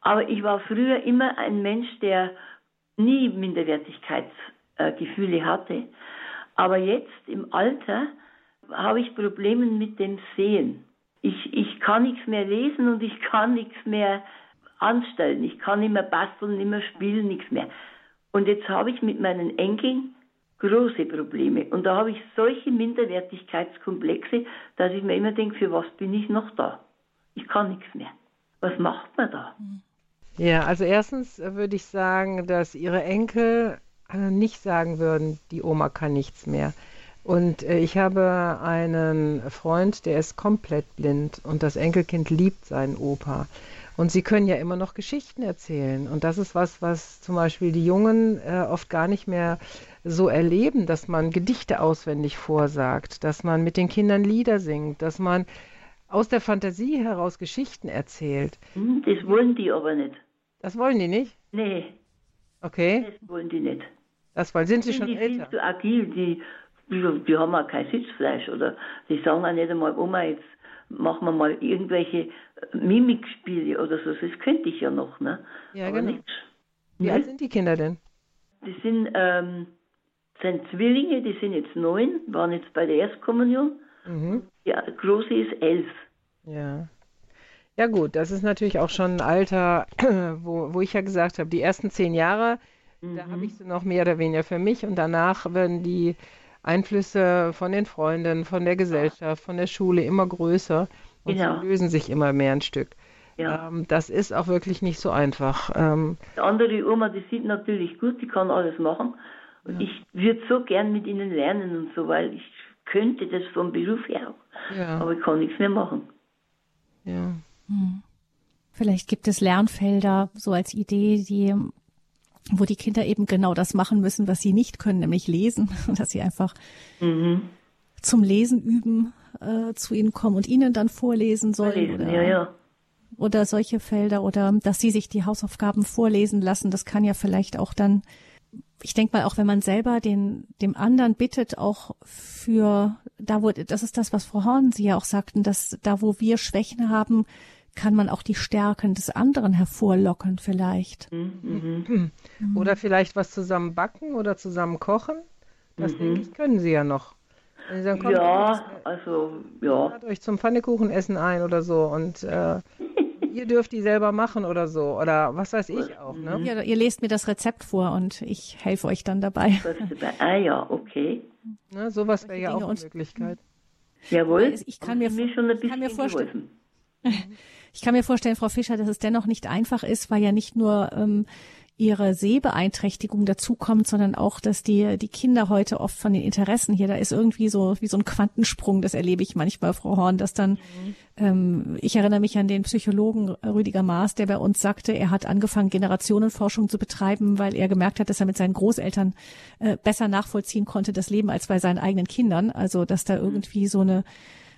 aber ich war früher immer ein Mensch, der nie Minderwertigkeitsgefühle hatte. Aber jetzt im Alter habe ich Probleme mit dem Sehen. Ich, ich kann nichts mehr lesen und ich kann nichts mehr anstellen. Ich kann nicht mehr basteln, nicht mehr spielen, nichts mehr. Und jetzt habe ich mit meinen Enkeln große Probleme. Und da habe ich solche Minderwertigkeitskomplexe, dass ich mir immer denke, für was bin ich noch da? Ich kann nichts mehr. Was macht man da?
Ja, also erstens würde ich sagen, dass Ihre Enkel äh, nicht sagen würden, die Oma kann nichts mehr. Und äh, ich habe einen Freund, der ist komplett blind und das Enkelkind liebt seinen Opa. Und sie können ja immer noch Geschichten erzählen. Und das ist was, was zum Beispiel die Jungen äh, oft gar nicht mehr so erleben, dass man Gedichte auswendig vorsagt, dass man mit den Kindern Lieder singt, dass man aus der Fantasie heraus Geschichten erzählt.
Hm, das wollen die aber nicht.
Das wollen die nicht?
Nee.
Okay.
Das wollen die nicht.
Das weil sind sie
sind
schon
die
älter?
viel zu agil, die, die, die haben auch kein Sitzfleisch oder die sagen auch nicht einmal, Oma, jetzt machen wir mal irgendwelche Mimikspiele oder so. Das könnte ich ja noch, ne?
Ja,
aber
genau.
nichts.
Wie
Ne?
alt sind die Kinder denn?
Die sind, ähm, sind Zwillinge, die sind jetzt neun, waren jetzt bei der Erstkommunion.
Mhm.
Die große ist elf.
Ja. Ja gut, das ist natürlich auch schon ein Alter, wo, wo ich ja gesagt habe, die ersten zehn Jahre, da habe ich sie noch mehr oder weniger für mich und danach werden die Einflüsse von den Freunden, von der Gesellschaft, von der Schule immer größer und
Genau.
sie lösen sich immer mehr ein Stück.
Ja.
Ähm, das ist auch wirklich nicht so einfach. Ähm,
Die andere Oma, die sieht natürlich gut, die kann alles machen. Und ich würde so gern mit ihnen lernen und so, weil ich könnte das vom Beruf her auch.
ja,
Aber ich kann nichts mehr machen.
ja.
Vielleicht gibt es Lernfelder so als Idee, die wo die Kinder eben genau das machen müssen, was sie nicht können, nämlich lesen, dass sie einfach
Mhm.
zum Lesen üben äh, zu ihnen kommen und ihnen dann vorlesen sollen
Lesen,
oder,
ja, ja.
oder solche Felder oder dass sie sich die Hausaufgaben vorlesen lassen. Das kann ja vielleicht auch dann, ich denke mal, auch wenn man selber den dem anderen bittet, auch für da wo das ist das, was Frau Horn Sie ja auch sagten, dass da wo wir Schwächen haben, kann man auch die Stärken des anderen hervorlocken vielleicht.
Mhm.
Oder vielleicht was zusammen backen oder zusammen kochen. Das denke ich, können sie ja noch. Wenn sie sagen, komm,
Mhm. Ja, also, ja.
Ladet euch zum Pfannekuchenessen ein oder so und äh, ihr dürft die selber machen oder so oder was weiß ich auch, ne?
Ja, ihr lest mir das Rezept vor und ich helfe euch dann dabei.
Ah ja, okay.
ne? Sowas wäre ja auch eine Möglichkeit.
Jawohl.
Ich kann mir
Sie
vor-
mir schon ein
ich kann mir
bisschen
vorstellen-
geholfen.
Ich kann mir vorstellen, Frau Fischer, dass es dennoch nicht einfach ist, weil ja nicht nur ähm, ihre Sehbeeinträchtigung dazukommt, sondern auch, dass die, die Kinder heute oft von den Interessen hier, da ist irgendwie so wie so ein Quantensprung, das erlebe ich manchmal, Frau Horn, dass dann, ähm, ich erinnere mich an den Psychologen Rüdiger Maas, der bei uns sagte, er hat angefangen, Generationenforschung zu betreiben, weil er gemerkt hat, dass er mit seinen Großeltern äh, besser nachvollziehen konnte, das Leben als bei seinen eigenen Kindern. Also, dass da irgendwie so eine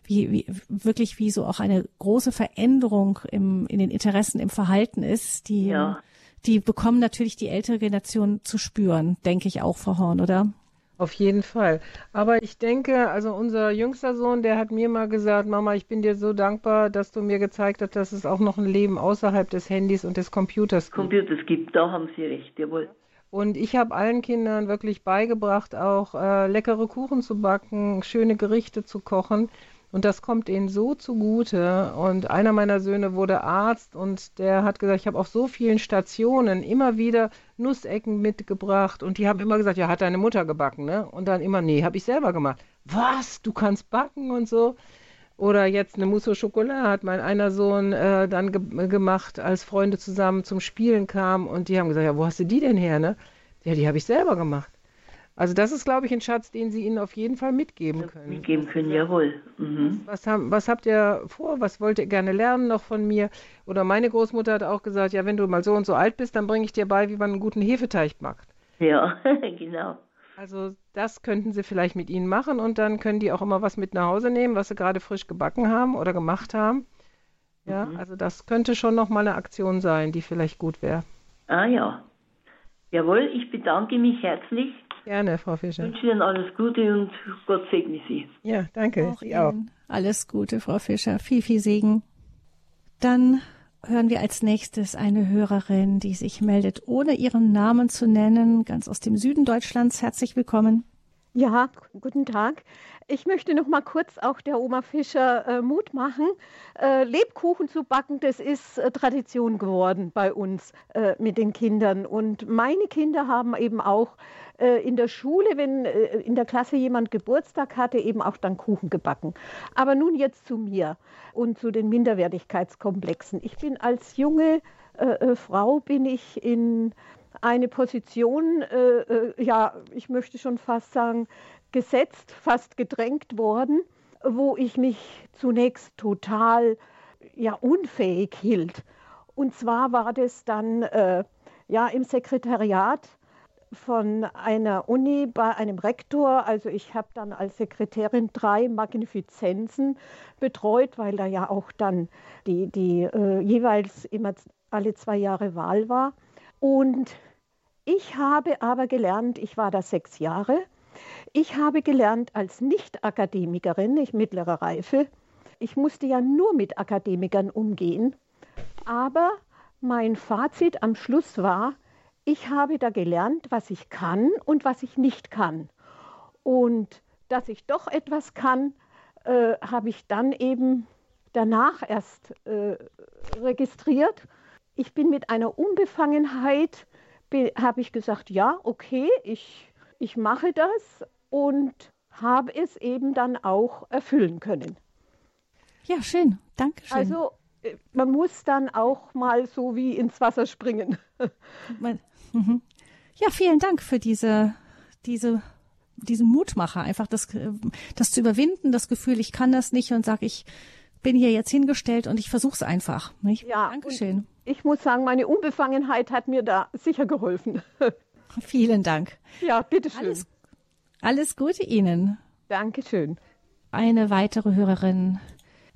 wie, wie wirklich wie so auch eine große Veränderung im, in den Interessen, im Verhalten ist, die,
Ja.
die bekommen natürlich die ältere Generation zu spüren, denke ich auch, Frau Horn, oder?
Auf jeden Fall. Aber ich denke, also unser jüngster Sohn, der hat mir mal gesagt, Mama, ich bin dir so dankbar, dass du mir gezeigt hast, dass es auch noch ein Leben außerhalb des Handys und des Computers gibt.
Computers gibt, da haben Sie recht, jawohl.
Und ich habe allen Kindern wirklich beigebracht, auch äh, leckere Kuchen zu backen, schöne Gerichte zu kochen. Und das kommt ihnen so zugute. Und einer meiner Söhne wurde Arzt und der hat gesagt, ich habe auf so vielen Stationen immer wieder Nussecken mitgebracht. Und die haben immer gesagt, ja, hat deine Mutter gebacken, ne? Und dann immer, nee, habe ich selber gemacht. Was? Du kannst backen und so? Oder jetzt eine Mousse au Chocolat hat mein einer Sohn äh, dann ge gemacht, als Freunde zusammen zum Spielen kamen und die haben gesagt, ja, wo hast du die denn her, ne? Ja, die habe ich selber gemacht. Also das ist, glaube ich, ein Schatz, den Sie ihnen auf jeden Fall mitgeben können.
Mitgeben können, jawohl. Mhm.
Was, haben, was habt ihr vor? Was wollt ihr gerne lernen noch von mir? Oder meine Großmutter hat auch gesagt, ja, wenn du mal so und so alt bist, dann bringe ich dir bei, wie man einen guten Hefeteig macht.
Ja, genau.
Also das könnten Sie vielleicht mit ihnen machen und dann können die auch immer was mit nach Hause nehmen, was sie gerade frisch gebacken haben oder gemacht haben. Ja, also das könnte schon noch mal eine Aktion sein, die vielleicht gut wäre.
Ah ja. Jawohl, ich bedanke mich herzlich,
Gerne, Frau Fischer.
wünsche Ihnen alles Gute und Gott segne Sie.
Ja, danke.
Auch
Sie auch.
Ihnen alles Gute, Frau Fischer. Viel, viel Segen. Dann hören wir als nächstes eine Hörerin, die sich meldet, ohne ihren Namen zu nennen, ganz aus dem Süden Deutschlands. Herzlich willkommen.
Ja, guten Tag. Ich möchte noch mal kurz auch der Oma Fischer äh, Mut machen. Äh, Lebkuchen zu backen, das ist äh, Tradition geworden bei uns äh, mit den Kindern. Und meine Kinder haben eben auch äh, in der Schule, wenn äh, in der Klasse jemand Geburtstag hatte, eben auch dann Kuchen gebacken. Aber nun jetzt zu mir und zu den Minderwertigkeitskomplexen. Ich bin als junge Frau bin ich in eine Position, äh, ja, ich möchte schon fast sagen, gesetzt, fast gedrängt worden, wo ich mich zunächst total ja, unfähig hielt. Und zwar war das dann äh, ja, im Sekretariat von einer Uni bei einem Rektor. Also ich habe dann als Sekretärin drei Magnifizenzen betreut, weil da ja auch dann die, die äh, jeweils immer alle zwei Jahre Wahl war. Und ich habe aber gelernt, ich war da sechs Jahre, ich habe gelernt als Nicht-Akademikerin, nicht mittlerer Reife, ich musste ja nur mit Akademikern umgehen, aber mein Fazit am Schluss war, ich habe da gelernt, was ich kann und was ich nicht kann. Und dass ich doch etwas kann, äh, habe ich dann eben danach erst äh, registriert. Ich bin mit einer Unbefangenheit, habe ich gesagt, ja, okay, ich, ich mache das und habe es eben dann auch erfüllen können.
Ja, schön. Dankeschön.
Also äh, man muss dann auch mal so wie ins Wasser springen.
Mhm. Ja, vielen Dank für diese, diese, diesen Mutmacher, einfach das, das zu überwinden, das Gefühl, ich kann das nicht und sage, ich bin hier jetzt hingestellt und ich versuche es einfach. Nicht?
Ja, Dankeschön. Ich muss sagen, meine Unbefangenheit hat mir da sicher geholfen.
Vielen Dank.
Ja, bitteschön.
Alles, alles Gute Ihnen.
Dankeschön.
Eine weitere Hörerin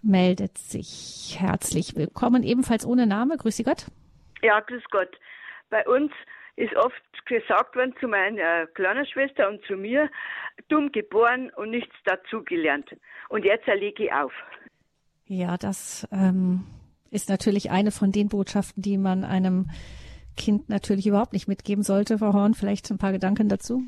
meldet sich. Herzlich willkommen, ebenfalls ohne Name. Grüße Gott.
Ja, grüß Gott. Bei uns ist oft gesagt worden zu meiner kleinen Schwester und zu mir, dumm geboren und nichts dazugelernt. Und jetzt erlege ich auf.
Ja, das ähm, ist natürlich eine von den Botschaften, die man einem Kind natürlich überhaupt nicht mitgeben sollte. Frau Horn, vielleicht ein paar Gedanken dazu?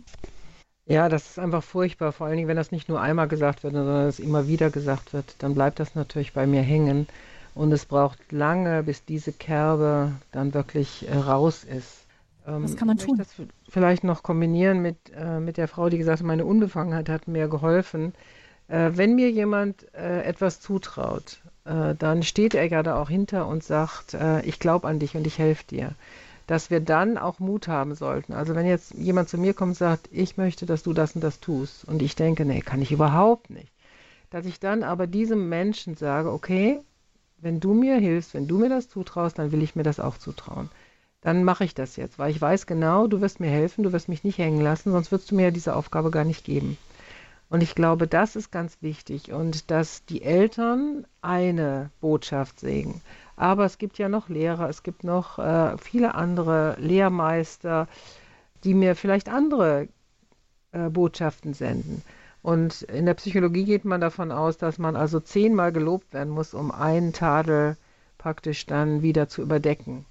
Ja, das ist einfach furchtbar, vor allen Dingen, wenn das nicht nur einmal gesagt wird, sondern es immer wieder gesagt wird, dann bleibt das natürlich bei mir hängen. Und es braucht lange, bis diese Kerbe dann wirklich äh, raus ist.
Ähm, Was kann man tun?
Das vielleicht noch kombinieren mit, äh, mit der Frau, die gesagt hat, meine Unbefangenheit hat mir geholfen. Äh, wenn mir jemand etwas zutraut, dann steht er gerade auch hinter und sagt, ich glaube an dich und ich helfe dir. Dass wir dann auch Mut haben sollten. Also wenn jetzt jemand zu mir kommt und sagt, ich möchte, dass du das und das tust und ich denke, nee, kann ich überhaupt nicht. Dass ich dann aber diesem Menschen sage, okay, wenn du mir hilfst, wenn du mir das zutraust, dann will ich mir das auch zutrauen dann mache ich das jetzt, weil ich weiß genau, du wirst mir helfen, du wirst mich nicht hängen lassen, sonst würdest du mir ja diese Aufgabe gar nicht geben. Und ich glaube, das ist ganz wichtig und dass die Eltern eine Botschaft sägen. Aber es gibt ja noch Lehrer, es gibt noch äh, viele andere Lehrmeister, die mir vielleicht andere äh, Botschaften senden. Und in der Psychologie geht man davon aus, dass man also zehnmal gelobt werden muss, um einen Tadel praktisch dann wieder zu überdecken.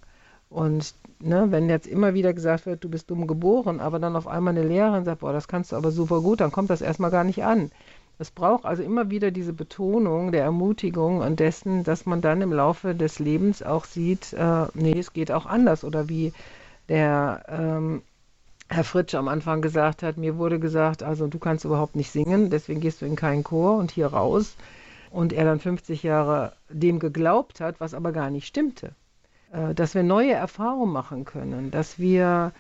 Und ne, wenn jetzt immer wieder gesagt wird, du bist dumm geboren, aber dann auf einmal eine Lehrerin sagt, boah, das kannst du aber super gut, dann kommt das erstmal gar nicht an. Es braucht also immer wieder diese Betonung der Ermutigung und dessen, dass man dann im Laufe des Lebens auch sieht, äh, nee, es geht auch anders. Oder wie der ähm, Herr Fritsch am Anfang gesagt hat, mir wurde gesagt, also du kannst überhaupt nicht singen, deswegen gehst du in keinen Chor und hier raus. Und er dann 50 Jahre dem geglaubt hat, was aber gar nicht stimmte. Äh, dass wir neue Erfahrungen machen können, dass wir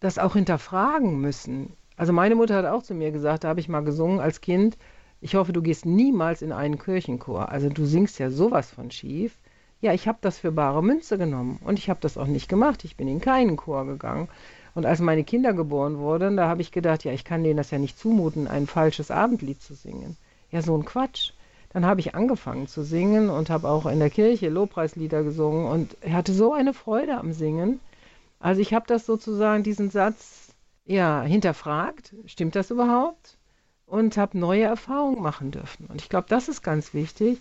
das auch hinterfragen müssen. Also meine Mutter hat auch zu mir gesagt, da habe ich mal gesungen als Kind, ich hoffe, du gehst niemals in einen Kirchenchor. Also du singst ja sowas von schief. Ja, ich habe das für bare Münze genommen und ich habe das auch nicht gemacht. Ich bin in keinen Chor gegangen. Und als meine Kinder geboren wurden, da habe ich gedacht, ja, ich kann denen das ja nicht zumuten, ein falsches Abendlied zu singen. Ja, so ein Quatsch. Dann habe ich angefangen zu singen und habe auch in der Kirche Lobpreislieder gesungen und hatte so eine Freude am Singen. Also ich habe das sozusagen, diesen Satz, ja, hinterfragt, stimmt das überhaupt? Und habe neue Erfahrungen machen dürfen. Und ich glaube, das ist ganz wichtig,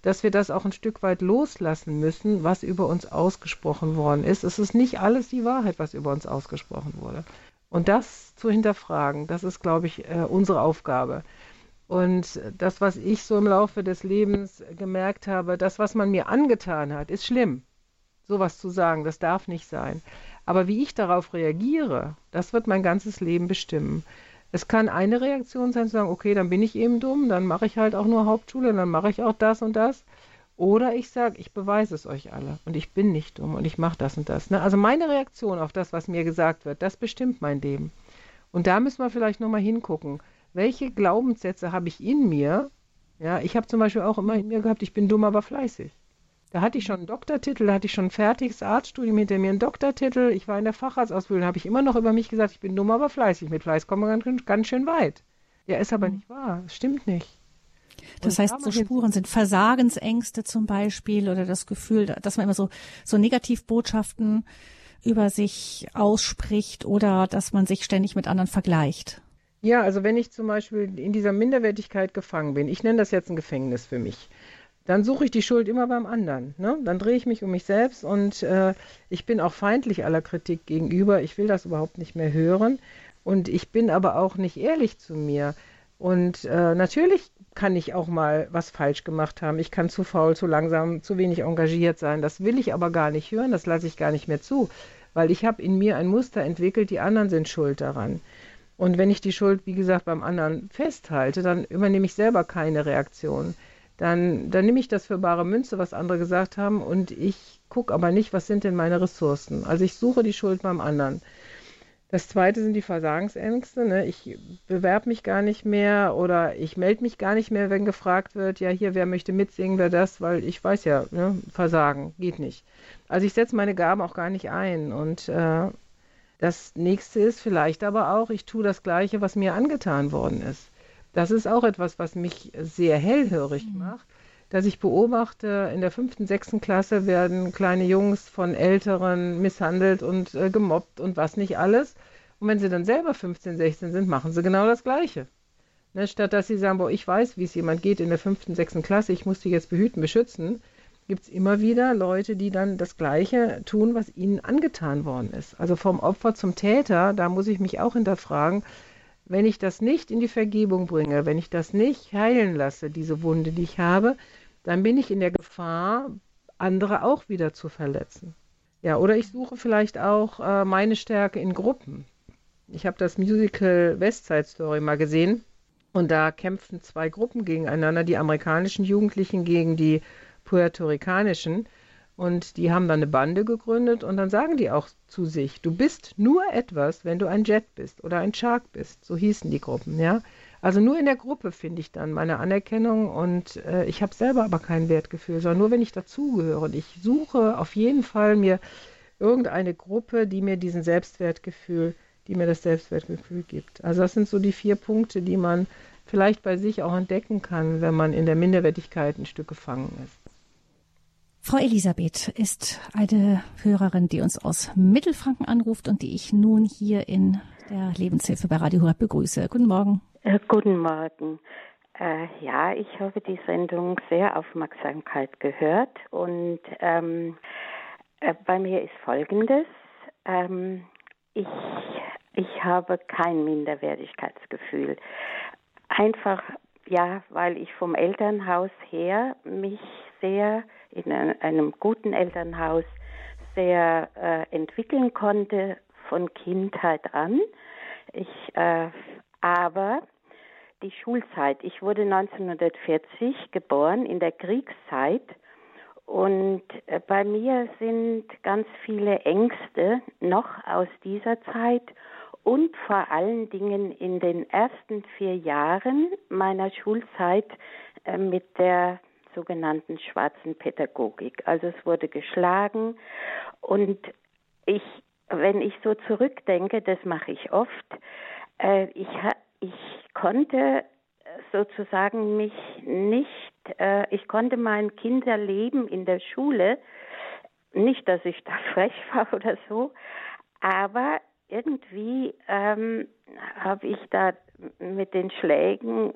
dass wir das auch ein Stück weit loslassen müssen, was über uns ausgesprochen worden ist. Es ist nicht alles die Wahrheit, was über uns ausgesprochen wurde. Und das zu hinterfragen, das ist, glaube ich, äh, unsere Aufgabe. Und das, was ich so im Laufe des Lebens gemerkt habe, das, was man mir angetan hat, ist schlimm. Sowas zu sagen, das darf nicht sein. Aber wie ich darauf reagiere, das wird mein ganzes Leben bestimmen. Es kann eine Reaktion sein, zu sagen, okay, dann bin ich eben dumm, dann mache ich halt auch nur Hauptschule, dann mache ich auch das und das. Oder ich sage, ich beweise es euch alle und ich bin nicht dumm und ich mache das und das. Ne? Also meine Reaktion auf das, was mir gesagt wird, das bestimmt mein Leben. Und da müssen wir vielleicht nochmal hingucken. Welche Glaubenssätze habe ich in mir? Ja, ich habe zum Beispiel auch immer in mir gehabt, ich bin dumm, aber fleißig. Da hatte ich schon einen Doktortitel, da hatte ich schon ein fertiges Arztstudium hinter mir, einen Doktortitel. Ich war in der Facharztausbildung, habe ich immer noch über mich gesagt, ich bin dumm, aber fleißig. Mit Fleiß kommen wir ganz, ganz schön weit. Ja, ist aber mhm. nicht wahr. Das stimmt nicht.
Das heißt, so Spuren sind Versagensängste zum Beispiel oder das Gefühl, dass man immer so, so Negativbotschaften über sich ausspricht oder dass man sich ständig mit anderen vergleicht.
Ja, also wenn ich zum Beispiel in dieser Minderwertigkeit gefangen bin, ich nenne das jetzt ein Gefängnis für mich, dann suche ich die Schuld immer beim anderen. Ne? Dann drehe ich mich um mich selbst und äh, ich bin auch feindlich aller Kritik gegenüber. Ich will das überhaupt nicht mehr hören. Und ich bin aber auch nicht ehrlich zu mir. Und äh, natürlich kann ich auch mal was falsch gemacht haben. Ich kann zu faul, zu langsam, zu wenig engagiert sein. Das will ich aber gar nicht hören. Das lasse ich gar nicht mehr zu. Weil ich habe in mir ein Muster entwickelt, die anderen sind schuld daran. Und wenn ich die Schuld, wie gesagt, beim anderen festhalte, dann übernehme ich selber keine Reaktion dann, dann nehme ich das für bare Münze, was andere gesagt haben, und ich gucke aber nicht, was sind denn meine Ressourcen. Also ich suche die Schuld beim anderen. Das zweite sind die Versagensängste. Ne? Ich bewerbe mich gar nicht mehr oder ich melde mich gar nicht mehr, wenn gefragt wird, ja hier, wer möchte mitsingen, wer das, weil ich weiß ja, ne? Versagen geht nicht. Also ich setze meine Gaben auch gar nicht ein. Und äh, das nächste ist vielleicht aber auch, ich tue das Gleiche, was mir angetan worden ist. Das ist auch etwas, was mich sehr hellhörig mhm. macht, dass ich beobachte, in der fünften, sechsten Klasse werden kleine Jungs von Älteren misshandelt und äh, gemobbt und was nicht alles. Und wenn sie dann selber 15, 16 sind, machen sie genau das Gleiche. Ne, statt dass sie sagen, boah, ich weiß, wie es jemand geht in der fünften, sechsten Klasse, ich muss die jetzt behüten, beschützen, gibt es immer wieder Leute, die dann das Gleiche tun, was ihnen angetan worden ist. Also vom Opfer zum Täter, da muss ich mich auch hinterfragen, wenn ich das nicht in die Vergebung bringe, wenn ich das nicht heilen lasse, diese Wunde, die ich habe, dann bin ich in der Gefahr, andere auch wieder zu verletzen. Ja, oder ich suche vielleicht auch äh, meine Stärke in Gruppen. Ich habe das Musical West Side Story mal gesehen und da kämpfen zwei Gruppen gegeneinander, die amerikanischen Jugendlichen gegen die puerto-ricanischen. Und die haben dann eine Bande gegründet und dann sagen die auch zu sich, du bist nur etwas, wenn du ein Jet bist oder ein Shark bist. So hießen die Gruppen, ja. Also nur in der Gruppe finde ich dann meine Anerkennung und äh, ich habe selber aber kein Wertgefühl, sondern nur wenn ich dazugehöre. Und ich suche auf jeden Fall mir irgendeine Gruppe, die mir diesen Selbstwertgefühl, die mir das Selbstwertgefühl gibt. Also das sind so die vier Punkte, die man vielleicht bei sich auch entdecken kann, wenn man in der Minderwertigkeit ein Stück gefangen ist.
Frau Elisabeth ist eine Hörerin, die uns aus Mittelfranken anruft und die ich nun hier in der Lebenshilfe bei Radio Horeb begrüße. Guten Morgen.
Äh, guten Morgen. Äh, ja, ich habe die Sendung sehr Aufmerksamkeit gehört und ähm, äh, bei mir ist Folgendes. Ähm, ich, ich habe kein Minderwertigkeitsgefühl. Einfach, ja, weil ich vom Elternhaus her mich sehr in einem guten Elternhaus sehr äh, entwickeln konnte von Kindheit an. Ich, äh, aber die Schulzeit, ich wurde 1940 geboren in der Kriegszeit und äh, bei mir sind ganz viele Ängste noch aus dieser Zeit und vor allen Dingen in den ersten vier Jahren meiner Schulzeit äh, mit der sogenannten schwarzen Pädagogik. Also es wurde geschlagen und ich, wenn ich so zurückdenke, das mache ich oft, äh, ich, ich konnte sozusagen mich nicht, äh, ich konnte mein Kinderleben in der Schule, nicht, dass ich da frech war oder so, aber irgendwie ähm, habe ich da mit den Schlägen,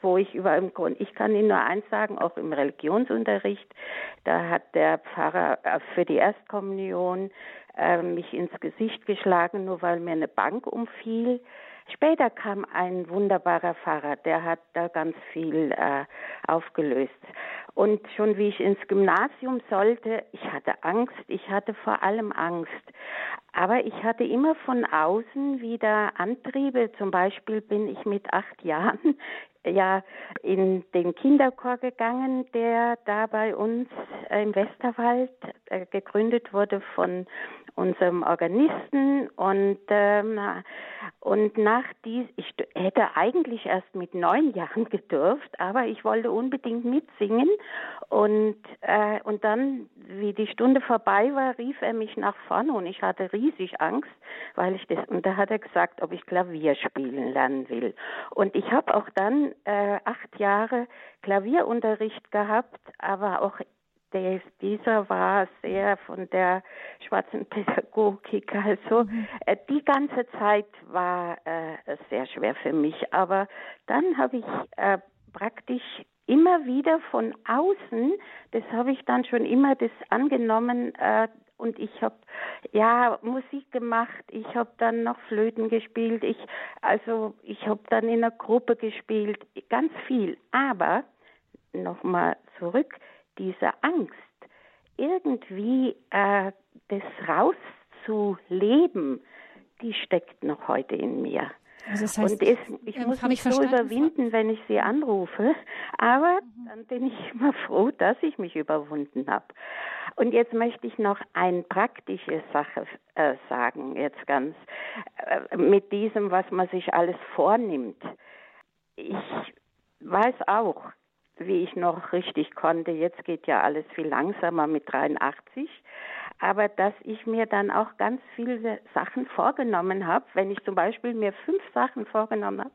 wo ich über im Grund, ich kann Ihnen nur eins sagen, auch im Religionsunterricht, da hat der Pfarrer äh, für die Erstkommunion äh, mich ins Gesicht geschlagen, nur weil mir eine Bank umfiel. Später kam ein wunderbarer Pfarrer, der hat da ganz viel äh, aufgelöst. Und schon wie ich ins Gymnasium sollte, ich hatte Angst, ich hatte vor allem Angst. Aber ich hatte immer von außen wieder Antriebe. Zum Beispiel bin ich mit acht Jahren ja in den Kinderchor gegangen, der da bei uns im Westerwald äh, gegründet wurde von unserem Organisten und ähm, und nach dies ich hätte eigentlich erst mit neun Jahren gedurft, aber ich wollte unbedingt mitsingen und äh, und dann wie die Stunde vorbei war, rief er mich nach vorne und ich hatte riesig Angst, weil ich das und da hat er gesagt, ob ich Klavier spielen lernen will. Und ich habe auch dann äh, acht Jahre Klavierunterricht gehabt, aber auch der, dieser war sehr von der schwarzen Pädagogik. Also mhm. äh, die ganze Zeit war äh, sehr schwer für mich. Aber dann habe ich äh, praktisch immer wieder von außen, das habe ich dann schon immer das angenommen, äh, und ich habe ja Musik gemacht, ich habe dann noch Flöten gespielt, ich also ich habe dann in einer Gruppe gespielt, ganz viel. Aber nochmal zurück, diese Angst, irgendwie äh, das rauszuleben, die steckt noch heute in mir. Also das heißt, und es, ich ähm, muss mich so überwinden, wenn ich sie anrufe, aber mhm. dann bin ich immer froh, dass ich mich überwunden habe. Und jetzt möchte ich noch eine praktische Sache äh, sagen, jetzt ganz äh, mit diesem, was man sich alles vornimmt. Ich weiß auch, wie ich noch richtig konnte. Jetzt geht ja alles viel langsamer mit 83. Aber dass ich mir dann auch ganz viele Sachen vorgenommen habe, wenn ich zum Beispiel mir fünf Sachen vorgenommen habe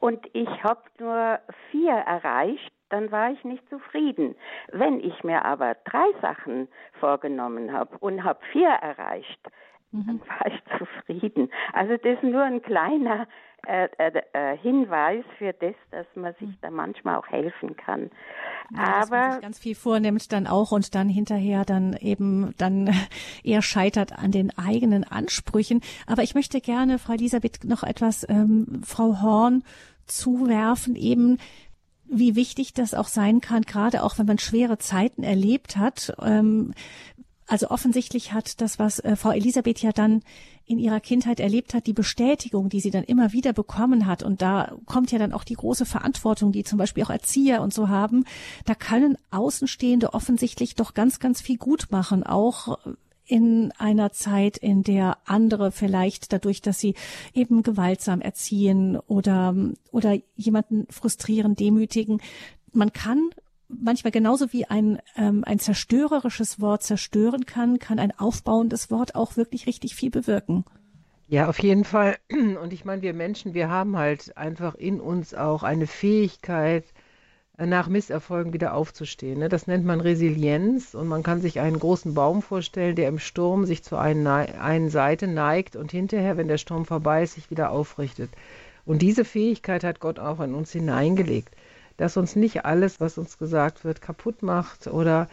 und ich habe nur vier erreicht, dann war ich nicht zufrieden. Wenn ich mir aber drei Sachen vorgenommen habe und habe vier erreicht, mhm. dann war ich zufrieden. Also das ist nur ein kleiner äh, äh, äh, Hinweis für das, dass man sich da manchmal auch helfen kann.
Ja, Aber dass man sich ganz viel vornimmt dann auch und dann hinterher dann eben dann eher scheitert an den eigenen Ansprüchen. Aber ich möchte gerne, Frau Elisabeth, noch etwas ähm, Frau Horn zuwerfen, eben wie wichtig das auch sein kann, gerade auch wenn man schwere Zeiten erlebt hat. Ähm, also offensichtlich hat das, was äh, Frau Elisabeth ja dann in ihrer Kindheit erlebt hat, die Bestätigung, die sie dann immer wieder bekommen hat. Und da kommt ja dann auch die große Verantwortung, die zum Beispiel auch Erzieher und so haben. Da können Außenstehende offensichtlich doch ganz, ganz viel gut machen, auch in einer Zeit, in der andere vielleicht dadurch, dass sie eben gewaltsam erziehen oder, oder jemanden frustrieren, demütigen. Man kann manchmal genauso wie ein, ähm, ein zerstörerisches Wort zerstören kann, kann ein aufbauendes Wort auch wirklich richtig viel bewirken.
Ja, auf jeden Fall. Und ich meine, wir Menschen, wir haben halt einfach in uns auch eine Fähigkeit, nach Misserfolgen wieder aufzustehen. Ne? Das nennt man Resilienz und man kann sich einen großen Baum vorstellen, der im Sturm sich zu einer einen Seite neigt und hinterher, wenn der Sturm vorbei ist, sich wieder aufrichtet. Und diese Fähigkeit hat Gott auch in uns hineingelegt dass uns nicht alles, was uns gesagt wird, kaputt macht oder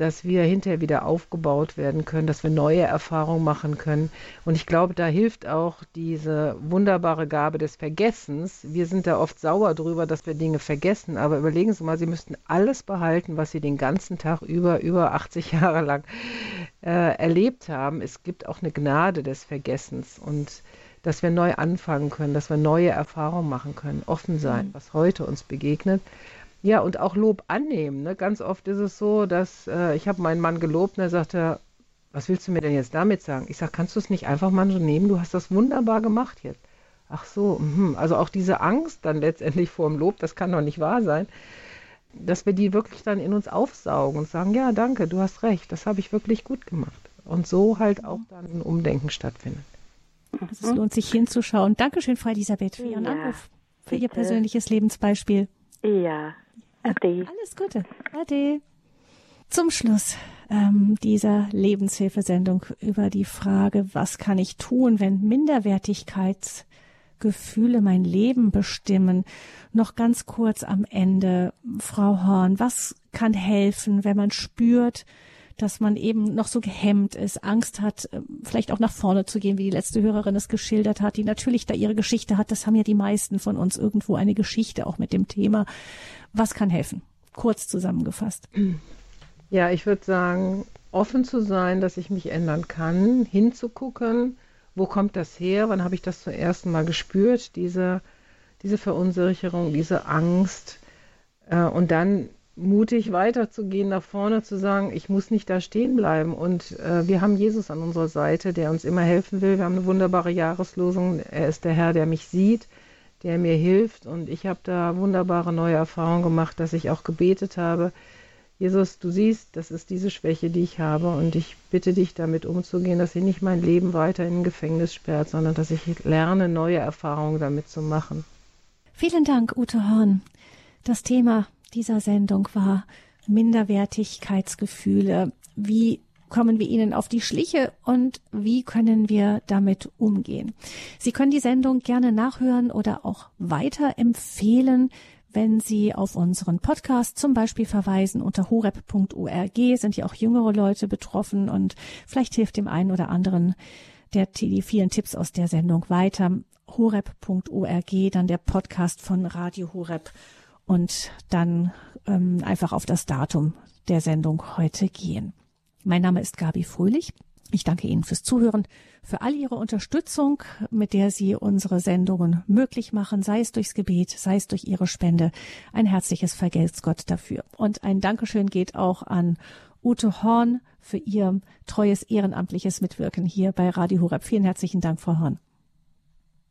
dass wir hinterher wieder aufgebaut werden können, dass wir neue Erfahrungen machen können. Und ich glaube, da hilft auch diese wunderbare Gabe des Vergessens. Wir sind da oft sauer drüber, dass wir Dinge vergessen, aber überlegen Sie mal, Sie müssten alles behalten, was Sie den ganzen Tag über, über 80 Jahre lang äh, erlebt haben. Es gibt auch eine Gnade des Vergessens und dass wir neu anfangen können, dass wir neue Erfahrungen machen können, offen sein, mhm. was heute uns begegnet. Ja, und auch Lob annehmen. Ne? Ganz oft ist es so, dass äh, ich habe meinen Mann gelobt und er sagte, was willst du mir denn jetzt damit sagen? Ich sage, kannst du es nicht einfach mal so nehmen? Du hast das wunderbar gemacht jetzt. Ach so, mh. also auch diese Angst dann letztendlich vor dem Lob, das kann doch nicht wahr sein, dass wir die wirklich dann in uns aufsaugen und sagen, ja, danke, du hast recht, das habe ich wirklich gut gemacht. Und so halt auch dann ein Umdenken stattfindet.
Also es lohnt sich hinzuschauen. Dankeschön, Frau Elisabeth, für Ihren ja, Anruf, für bitte. Ihr persönliches Lebensbeispiel.
Ja,
Ade. Alles Gute. Ade. Zum Schluss ähm, dieser Lebenshilfesendung über die Frage, was kann ich tun, wenn Minderwertigkeitsgefühle mein Leben bestimmen. Noch ganz kurz am Ende, Frau Horn, was kann helfen, wenn man spürt, dass man eben noch so gehemmt ist, Angst hat, ähm, vielleicht auch nach vorne zu gehen, wie die letzte Hörerin es geschildert hat, die natürlich da ihre Geschichte hat. Das haben ja die meisten von uns irgendwo eine Geschichte auch mit dem Thema. Was kann helfen? kurz zusammengefasst?
Ja, ich würde sagen, offen zu sein, dass ich mich ändern kann, hinzugucken, wo kommt das her, wann habe ich das zum ersten Mal gespürt, diese, diese Verunsicherung, diese Angst. Äh, und dann mutig weiterzugehen, nach vorne zu sagen, ich muss nicht da stehen bleiben. Und äh, wir haben Jesus an unserer Seite, der uns immer helfen will. Wir haben eine wunderbare Jahreslosung. Er ist der Herr, der mich sieht, der mir hilft. Und ich habe da wunderbare neue Erfahrungen gemacht, dass ich auch gebetet habe. Jesus, du siehst, das ist diese Schwäche, die ich habe. Und ich bitte dich, damit umzugehen, dass ich nicht mein Leben weiter in ein Gefängnis sperrt, sondern dass ich lerne, neue Erfahrungen damit zu machen.
Vielen Dank, Ute Horn. Das Thema dieser Sendung war Minderwertigkeitsgefühle. Wie kommen wir ihnen auf die Schliche und wie können wir damit umgehen? Sie können die Sendung gerne nachhören oder auch weiterempfehlen, wenn Sie auf unseren Podcast zum Beispiel verweisen unter horep.org, sind ja auch jüngere Leute betroffen und vielleicht hilft dem einen oder anderen der, die vielen Tipps aus der Sendung weiter. horep.org, dann der Podcast von Radio Horep und dann ähm, einfach auf das Datum der Sendung heute gehen. Mein Name ist Gabi Fröhlich. Ich danke Ihnen fürs Zuhören, für all Ihre Unterstützung, mit der Sie unsere Sendungen möglich machen, sei es durchs Gebet, sei es durch Ihre Spende. Ein herzliches Vergelt's Gott dafür. Und ein Dankeschön geht auch an Ute Horn für ihr treues ehrenamtliches Mitwirken hier bei Radio Horeb. Vielen herzlichen Dank, Frau Horn.